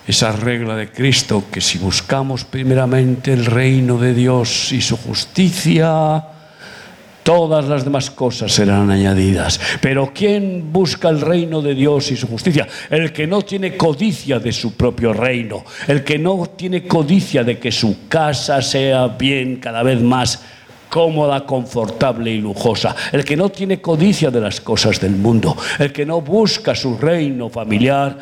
esa regla de Cristo, que si buscamos primeramente el reino de Dios y su justicia, todas las demás cosas serán añadidas. Pero ¿quién busca el reino de Dios y su justicia? El que no tiene codicia de su propio reino, el que no tiene codicia de que su casa sea bien cada vez más cómoda, confortable y lujosa, el que no tiene codicia de las cosas del mundo, el que no busca su reino familiar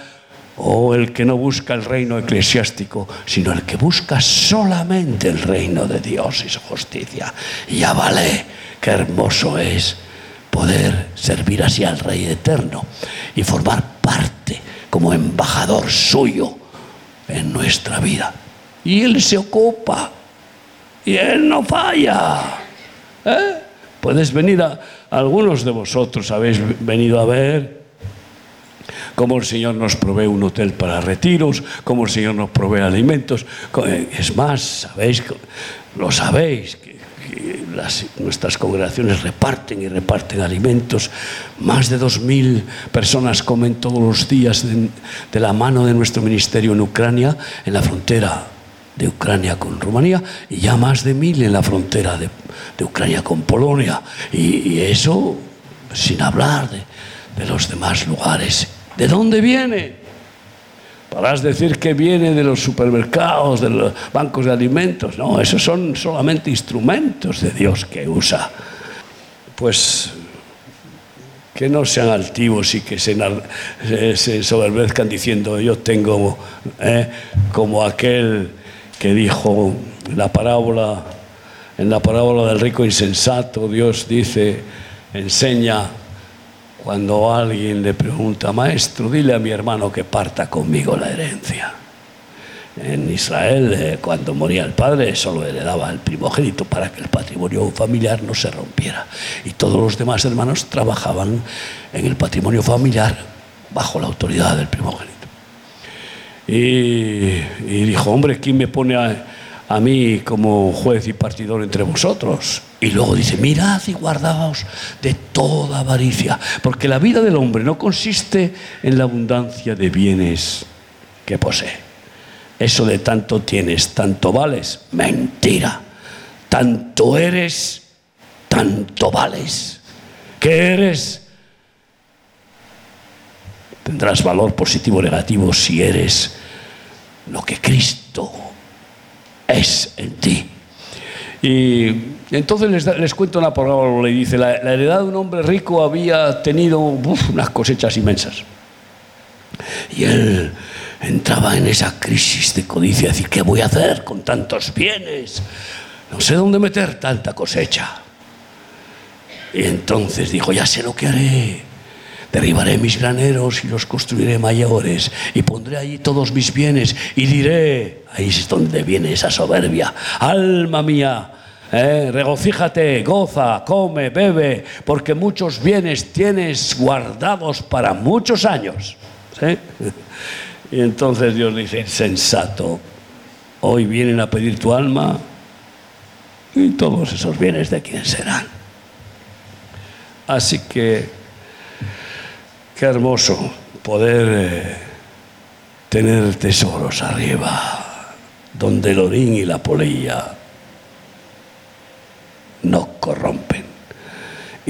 o el que no busca el reino eclesiástico, sino el que busca solamente el reino de Dios y su justicia. Ya vale, qué hermoso es poder servir así al Rey Eterno y formar parte como embajador suyo en nuestra vida. Y Él se ocupa y Él no falla. ¿Eh? Puedes venir a, algunos de vosotros habéis venido a ver cómo el Señor nos provee un hotel para retiros, cómo el Señor nos provee alimentos. Eh, es más, sabéis, lo sabéis, que, nuestras congregaciones reparten y reparten alimentos. Más de dos mil personas comen todos los días de la mano de nuestro ministerio en Ucrania, en la frontera de Ucrania con Rumanía y ya más de mil en la frontera de, Ucrania con Polonia. Y, eso sin hablar de, de, los demás lugares. ¿De dónde viene? Podrás decir que viene de los supermercados, de los bancos de alimentos. No, esos son solamente instrumentos de Dios que usa. Pues que no sean altivos y que se, se soberbezcan diciendo yo tengo eh, como aquel que dijo la parábola, en la parábola del rico insensato, Dios dice, enseña cuando alguien le pregunta, maestro, dile a mi hermano que parta conmigo la herencia. En Israel, eh, cuando moría el padre, solo heredaba el primogénito para que el patrimonio familiar no se rompiera. Y todos los demás hermanos trabajaban en el patrimonio familiar bajo la autoridad del primogénito. Y, dijo, hombre, ¿quién me pone a, mí como juez y partidor entre vosotros? Y luego dice, mirad y guardaos de toda avaricia, porque la vida del hombre no consiste en la abundancia de bienes que posee. Eso de tanto tienes, tanto vales, mentira. Tanto eres, tanto vales. ¿Qué eres? Tendrás valor positivo o negativo si eres lo que Cristo es en ti. Y entonces les, cuento una palabra, le dice, la, heredad de un hombre rico había tenido unas cosechas inmensas. Y él entraba en esa crisis de codicia, decir, ¿qué voy a hacer con tantos bienes? No sé dónde meter tanta cosecha. Y entonces dijo, ya sé lo que haré derribaré mis graneros y los construiré mayores y pondré allí todos mis bienes y diré, ahí es donde viene esa soberbia, alma mía, eh, regocíjate, goza, come, bebe, porque muchos bienes tienes guardados para muchos años. Y entonces Dios dice, insensato, hoy vienen a pedir tu alma y todos esos bienes de quién serán. Así que Qué hermoso poder eh, tener tesoros arriba, donde el orín y la polilla no corrompen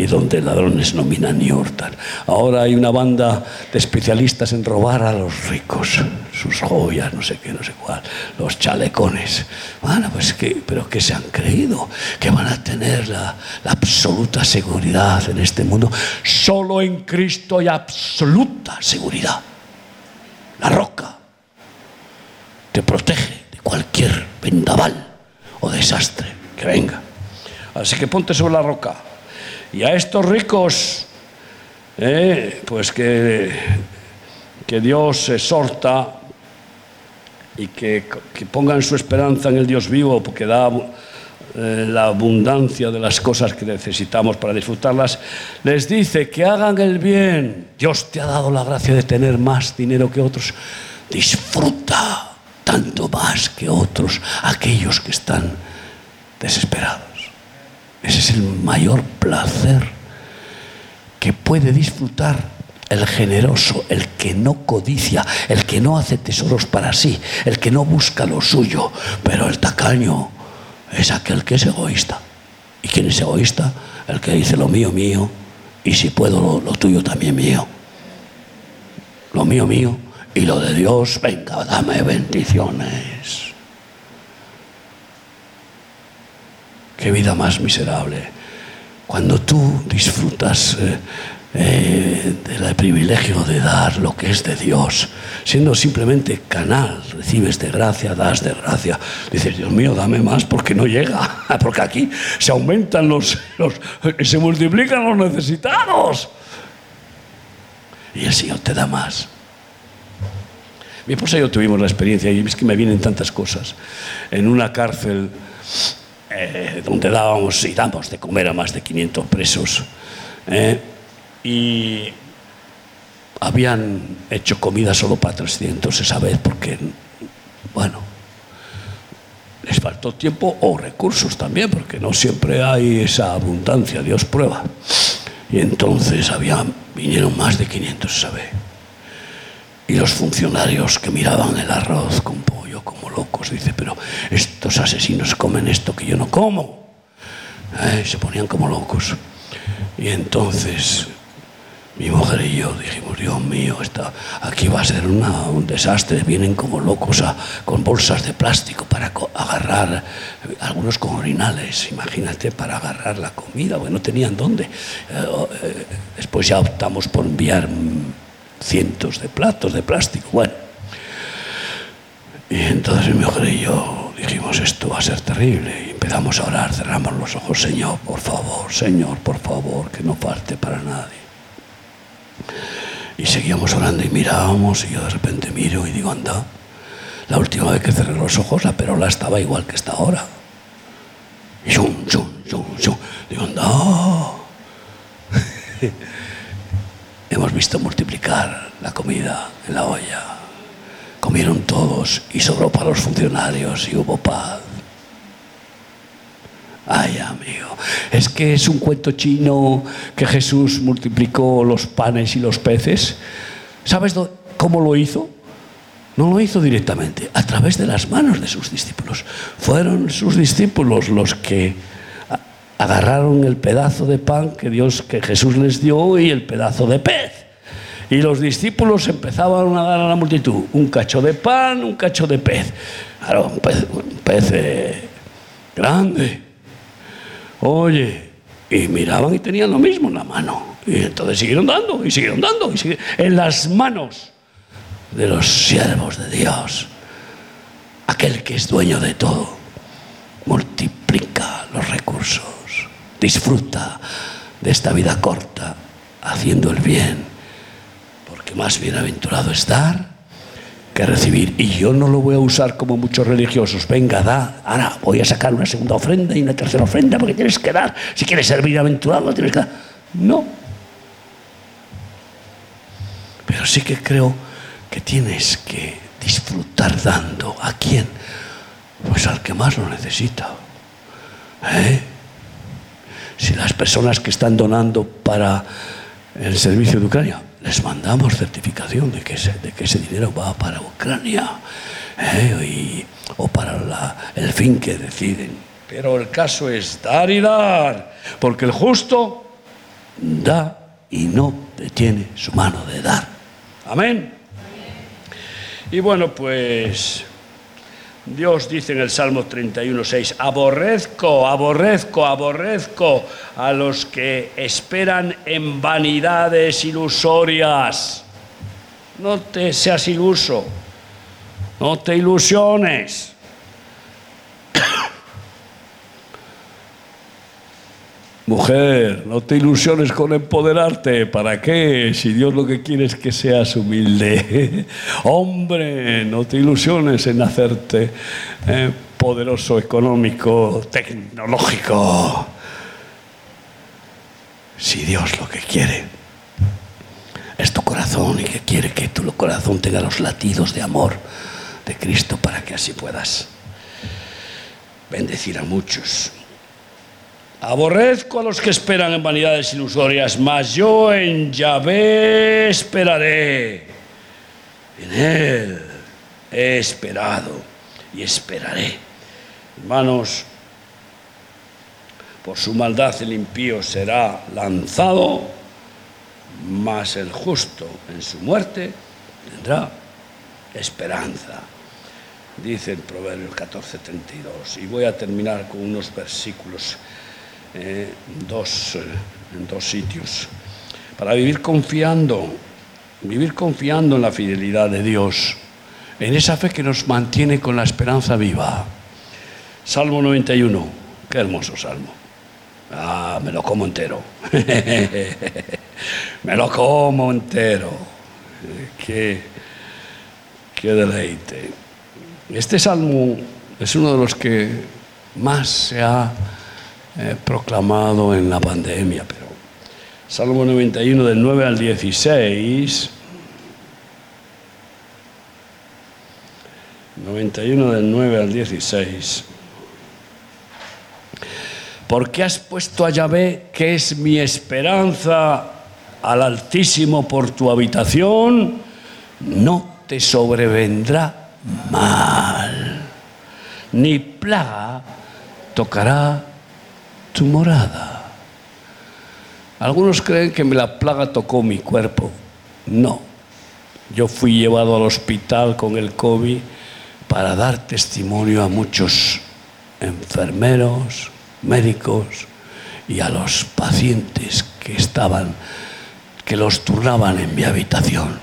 y donde ladrones no minan ni hurtan. Ahora hay una banda de especialistas en robar a los ricos, sus joyas, no sé qué, no sé cuál, los chalecones. Bueno, pues que, pero que se han creído que van a tener la, la absoluta seguridad en este mundo. Solo en Cristo hay absoluta seguridad. La roca te protege de cualquier vendaval o desastre que venga. Así que ponte sobre la roca Y a estos ricos, eh, pues que, que Dios exhorta y que, que, pongan su esperanza en el Dios vivo, porque da eh, la abundancia de las cosas que necesitamos para disfrutarlas, les dice que hagan el bien. Dios te ha dado la gracia de tener más dinero que otros. Disfruta tanto más que otros aquellos que están desesperados. Ese es el mayor placer que puede disfrutar el generoso, el que no codicia, el que no hace tesoros para sí, el que no busca lo suyo, pero el tacaño es aquel que es egoísta. ¿Y quién es egoísta? El que dice lo mío, mío, y si puedo lo, lo tuyo también mío. Lo mío, mío, y lo de Dios, venga, dame bendiciones. Qué vida más miserable. Cuando tú disfrutas eh, eh, del privilegio de dar lo que es de Dios, siendo simplemente canal, recibes de gracia, das de gracia, dices, Dios mío, dame más porque no llega, porque aquí se aumentan los, los se multiplican los necesitados. Y el Señor te da más. Mi esposa y yo tuvimos la experiencia, y es que me vienen tantas cosas, en una cárcel eh, donde dábamos y damos de comer a más de 500 presos. Eh, y habían hecho comida solo para 300 esa vez porque, bueno, les faltó tiempo o recursos también, porque no siempre hay esa abundancia, Dios prueba. Y entonces habían, vinieron más de 500 esa vez. Y los funcionarios que miraban el arroz con como locos. Dice, pero estos asesinos comen esto que yo no como. Eh, se ponían como locos. Y entonces mi mujer y yo dijimos, Dios mío, está, aquí va a ser un desastre. Vienen como locos con bolsas de plástico para agarrar, algunos con orinales, imagínate, para agarrar la comida. Bueno, no tenían dónde. Eh, eh, después ya optamos por enviar cientos de platos de plástico. Bueno, y entonces mi mujer y yo dijimos, esto va a ser terrible. Y empezamos a orar, cerramos los ojos, Señor, por favor, Señor, por favor, que no parte para nadie. Y seguíamos orando y mirábamos y yo de repente miro y digo, anda, la última vez que cerré los ojos la perola estaba igual que está ahora. Y yo, yo, yo, yo, digo, anda. Hemos visto multiplicar la comida en la olla. Comieron todos y sobró para los funcionarios y hubo paz. Ay, amigo, es que es un cuento chino que Jesús multiplicó los panes y los peces. ¿Sabes cómo lo hizo? No lo hizo directamente, a través de las manos de sus discípulos. Fueron sus discípulos los que agarraron el pedazo de pan que Dios, que Jesús les dio y el pedazo de pez. Y los discípulos empezaban a dar a la multitud un cacho de pan, un cacho de pez. Claro, un pez, eh, grande. Oye, y miraban y tenían lo mismo en la mano. Y entonces siguieron dando, y siguieron dando, y en las manos de los siervos de Dios. Aquel que es dueño de todo, multiplica los recursos, disfruta de esta vida corta, haciendo el bien más bienaventurado estar que recibir. Y yo no lo voy a usar como muchos religiosos. Venga, da, ahora voy a sacar una segunda ofrenda y una tercera ofrenda porque tienes que dar. Si quieres ser bienaventurado, tienes que dar. No. Pero sí que creo que tienes que disfrutar dando. ¿A quién? Pues al que más lo necesita. ¿Eh? Si las personas que están donando para el servicio de Ucrania les mandamos certificación de que ese, dinero va para Ucrania ¿eh? o para el fin que deciden. Pero el caso es dar y dar, porque el justo da y no detiene su mano de dar. Amén. Y bueno, pues Dios dice en el Salmo 31.6, aborrezco, aborrezco, aborrezco a los que esperan en vanidades ilusorias. No te seas iluso, no te ilusiones. Mujer, no te ilusiones con empoderarte. ¿Para qué? Si Dios lo que quiere es que seas humilde. Hombre, no te ilusiones en hacerte eh, poderoso económico, tecnológico. Si Dios lo que quiere es tu corazón y que quiere que tu corazón tenga los latidos de amor de Cristo para que así puedas bendecir a muchos. Aborrezco a los que esperan en vanidades ilusorias, mas yo en Yahvé esperaré. En Él he esperado y esperaré. Hermanos, por su maldad el impío será lanzado, mas el justo en su muerte tendrá esperanza. Dice el Proverbio 14:32. Y voy a terminar con unos versículos eh, dos, eh, dos sitios, para vivir confiando, vivir confiando en la fidelidad de Dios, en esa fe que nos mantiene con la esperanza viva. Salmo 91, qué hermoso salmo. Ah, me lo como entero. me lo como entero. Qué, qué deleite. Este salmo es uno de los que más se ha proclamado en la pandemia, pero Salmo 91 del 9 al 16, 91 del 9 al 16. Porque has puesto a Yahvé, que es mi esperanza, al Altísimo por tu habitación, no te sobrevendrá mal, ni plaga tocará tu morada. Algunos creen que la plaga tocó mi cuerpo. No. Yo fui llevado al hospital con el COVID para dar testimonio a muchos enfermeros, médicos y a los pacientes que estaban, que los turnaban en mi habitación.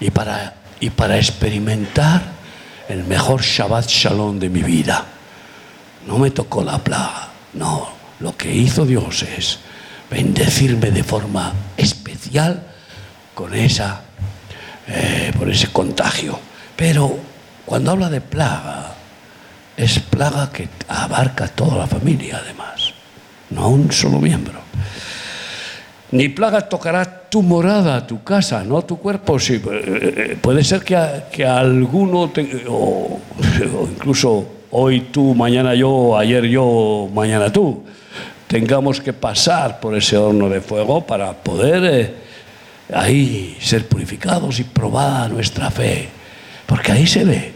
Y para, y para experimentar el mejor Shabbat Shalom de mi vida. No me tocó la plaga no, lo que hizo Dios es bendecirme de forma especial con esa, eh, por ese contagio. Pero cuando habla de plaga, es plaga que abarca toda la familia además, no un solo miembro. Ni plaga tocará tu morada, tu casa, no tu cuerpo. Sí, eh, eh, puede ser que, alguno, o incluso hoy tú, mañana yo, ayer yo, mañana tú, tengamos que pasar por ese horno de fuego para poder eh, ahí ser purificados y probada nuestra fe. Porque ahí se ve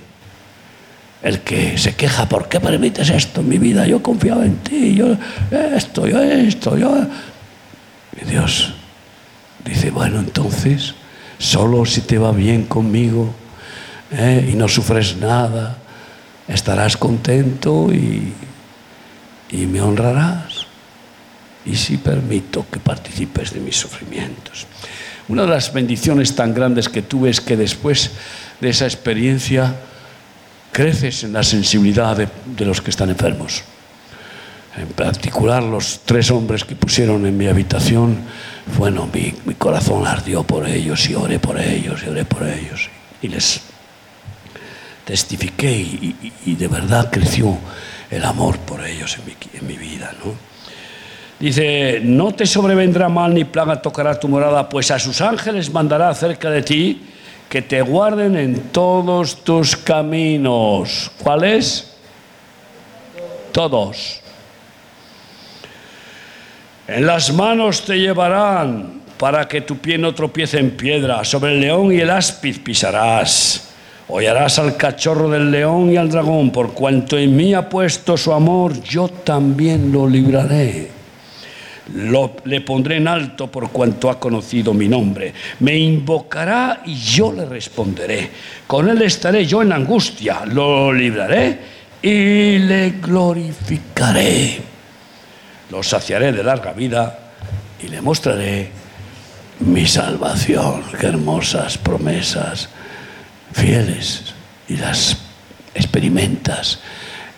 el que se queja, ¿por qué permites esto en mi vida? Yo confiaba en ti, yo esto, yo esto, yo... Y Dios dice, bueno, entonces, solo si te va bien conmigo eh, y no sufres nada, estarás contento y, y me honrarás. Y si permito que participes de mis sufrimientos. Una de las bendiciones tan grandes que tuve es que después de esa experiencia creces en la sensibilidad de, los que están enfermos. En particular los tres hombres que pusieron en mi habitación, bueno, mi, mi corazón ardió por ellos y oré por ellos y oré por ellos. Y les testifiqué y, de verdad creció el amor por ellos en mi, vida. ¿no? Dice, no te sobrevendrá mal ni plaga tocará tu morada, pues a sus ángeles mandará cerca de ti que te guarden en todos tus caminos. ¿Cuáles? Todos. En las manos te llevarán para que tu pie no tropiece en piedra. Sobre el león y el áspid pisarás Hollarás al cachorro del león y al dragón, por cuanto en mí ha puesto su amor, yo también lo libraré. Lo, le pondré en alto por cuanto ha conocido mi nombre. Me invocará y yo le responderé. Con él estaré yo en angustia, lo libraré y le glorificaré. Lo saciaré de larga vida y le mostraré mi salvación. Qué hermosas promesas fieles y las experimentas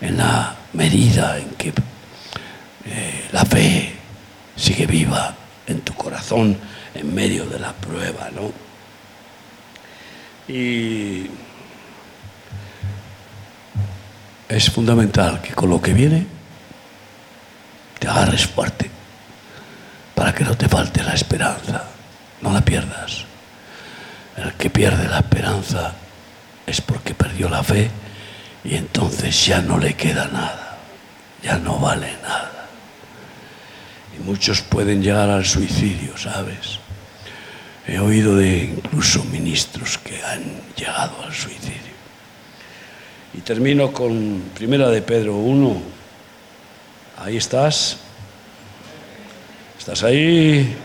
en la medida en que eh, la fe sigue viva en tu corazón en medio de la prueba, ¿no? Y es fundamental que con lo que viene te agarres fuerte para que no te falte la esperanza, no la pierdas. El que pierde la esperanza es porque perdió la fe y entonces ya no le queda nada, ya no vale nada. Y muchos pueden llegar al suicidio, ¿sabes? He oído de incluso ministros que han llegado al suicidio. Y termino con Primera de Pedro 1. Ahí estás. ¿Estás ahí?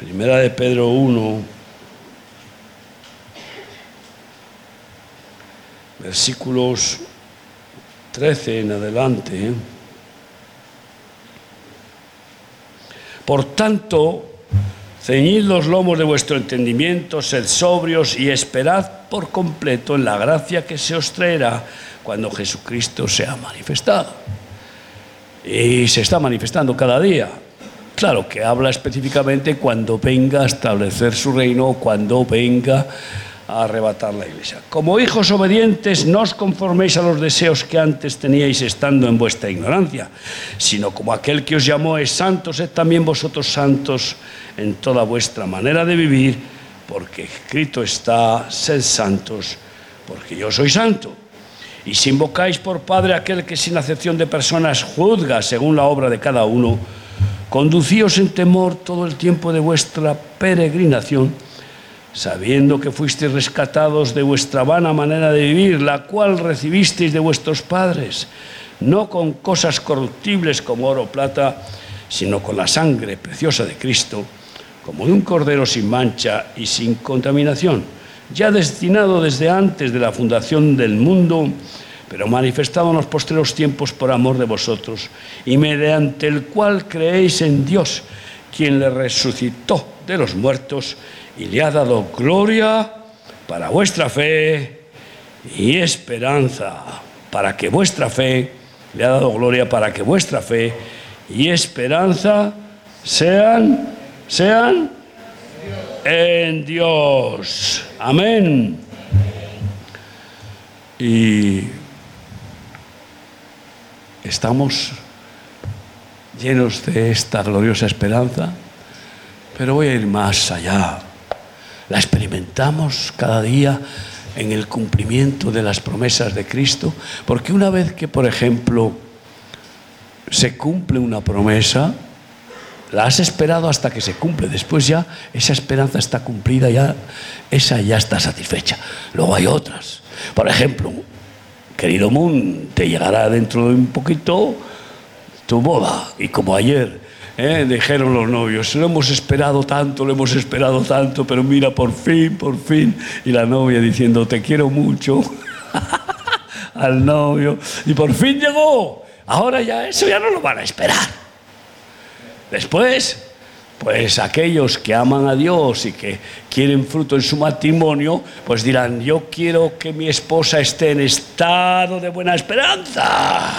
Primera de Pedro 1. Versículos 13 en adelante. Por tanto, ceñid los lomos de vuestro entendimiento, sed sobrios y esperad por completo en la gracia que se os traerá cuando Jesucristo sea manifestado. Y se está manifestando cada día. Claro que habla específicamente cuando venga a establecer su reino, cuando venga a arrebatar la iglesia. Como hijos obedientes, no os conforméis a los deseos que antes teníais estando en vuestra ignorancia, sino como aquel que os llamó es santo, sed también vosotros santos en toda vuestra manera de vivir, porque escrito está, sed santos, porque yo soy santo. Y si invocáis por Padre aquel que sin acepción de personas juzga según la obra de cada uno, conducíos en temor todo el tiempo de vuestra peregrinación, sabiendo que fuisteis rescatados de vuestra vana manera de vivir, la cual recibisteis de vuestros padres, no con cosas corruptibles como oro o plata, sino con la sangre preciosa de Cristo, como de un cordero sin mancha y sin contaminación, ya destinado desde antes de la fundación del mundo, pero manifestado en los postreros tiempos por amor de vosotros, y mediante el cual creéis en Dios, quien le resucitó de los muertos y le ha dado gloria para vuestra fe y esperanza, para que vuestra fe, le ha dado gloria para que vuestra fe y esperanza sean, sean en Dios. Amén. Y estamos llenos de esta gloriosa esperanza, pero voy a ir más allá la experimentamos cada día en el cumplimiento de las promesas de Cristo, porque una vez que, por ejemplo, se cumple una promesa, la has esperado hasta que se cumple, después ya esa esperanza está cumplida, ya esa ya está satisfecha. Luego hay otras. Por ejemplo, querido Moon, te llegará dentro de un poquito tu boda y como ayer ¿Eh? dijeron los novios, lo hemos esperado tanto, lo hemos esperado tanto, pero mira, por fin, por fin. Y la novia diciendo, te quiero mucho al novio. Y por fin llegó. Ahora ya eso ya no lo van a esperar. Después, pues aquellos que aman a Dios y que quieren fruto en su matrimonio, pues dirán, yo quiero que mi esposa esté en estado de buena esperanza.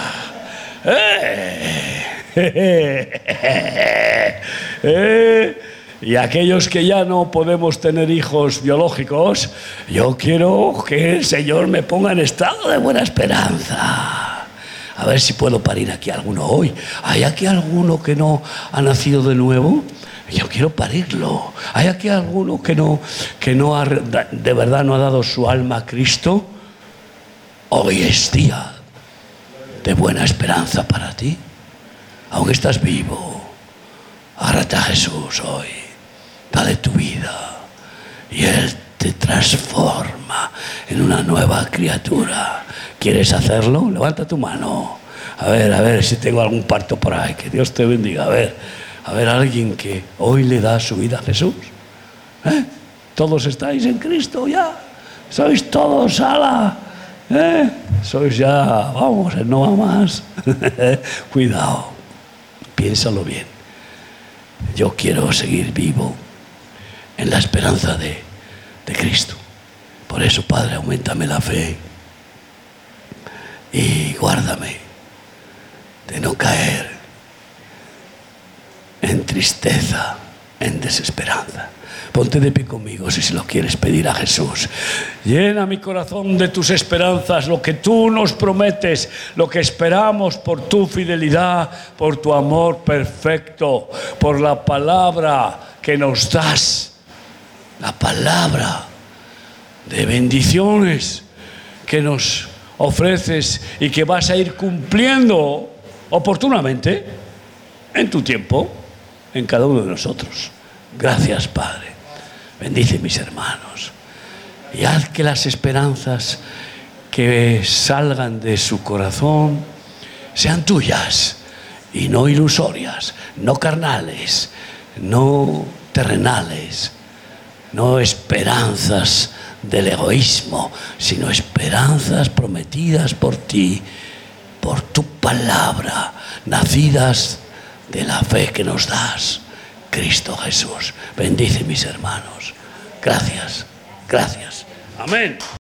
¡Eh! Eh, y aquellos que ya no podemos tener hijos biológicos, yo quiero que el Señor me ponga en estado de buena esperanza. A ver si puedo parir aquí alguno hoy. ¿Hay aquí alguno que no ha nacido de nuevo? Yo quiero parirlo. ¿Hay aquí alguno que no, que no ha, de verdad no ha dado su alma a Cristo? Hoy es día de buena esperanza para ti aunque estás vivo, agárrate a Jesús hoy, dale tu vida y Él te transforma en una nueva criatura. ¿Quieres hacerlo? Levanta tu mano. A ver, a ver si tengo algún parto por ahí. Que Dios te bendiga. A ver, a ver, alguien que hoy le da su vida a Jesús. ¿Eh? Todos estáis en Cristo ya. Sois todos ala. ¿Eh? Sois ya, vamos, no va más. Cuidado. Piénsalo bien. Yo quiero seguir vivo en la esperanza de, de Cristo. Por eso, Padre, aumentame la fe y guárdame de no caer tristeza, en desesperanza. Ponte de pie conmigo si se lo quieres pedir a Jesús. Llena mi corazón de tus esperanzas, lo que tú nos prometes, lo que esperamos por tu fidelidad, por tu amor perfecto, por la palabra que nos das. La palabra de bendiciones que nos ofreces y que vas a ir cumpliendo oportunamente en tu tiempo en cada uno de nosotros. Gracias, Padre. Bendice mis hermanos y haz que las esperanzas que salgan de su corazón sean tuyas y no ilusorias, no carnales, no terrenales, no esperanzas del egoísmo, sino esperanzas prometidas por ti, por tu palabra, nacidas de la fe que nos das. Cristo Jesús. Bendice mis hermanos. Gracias, gracias. Amén.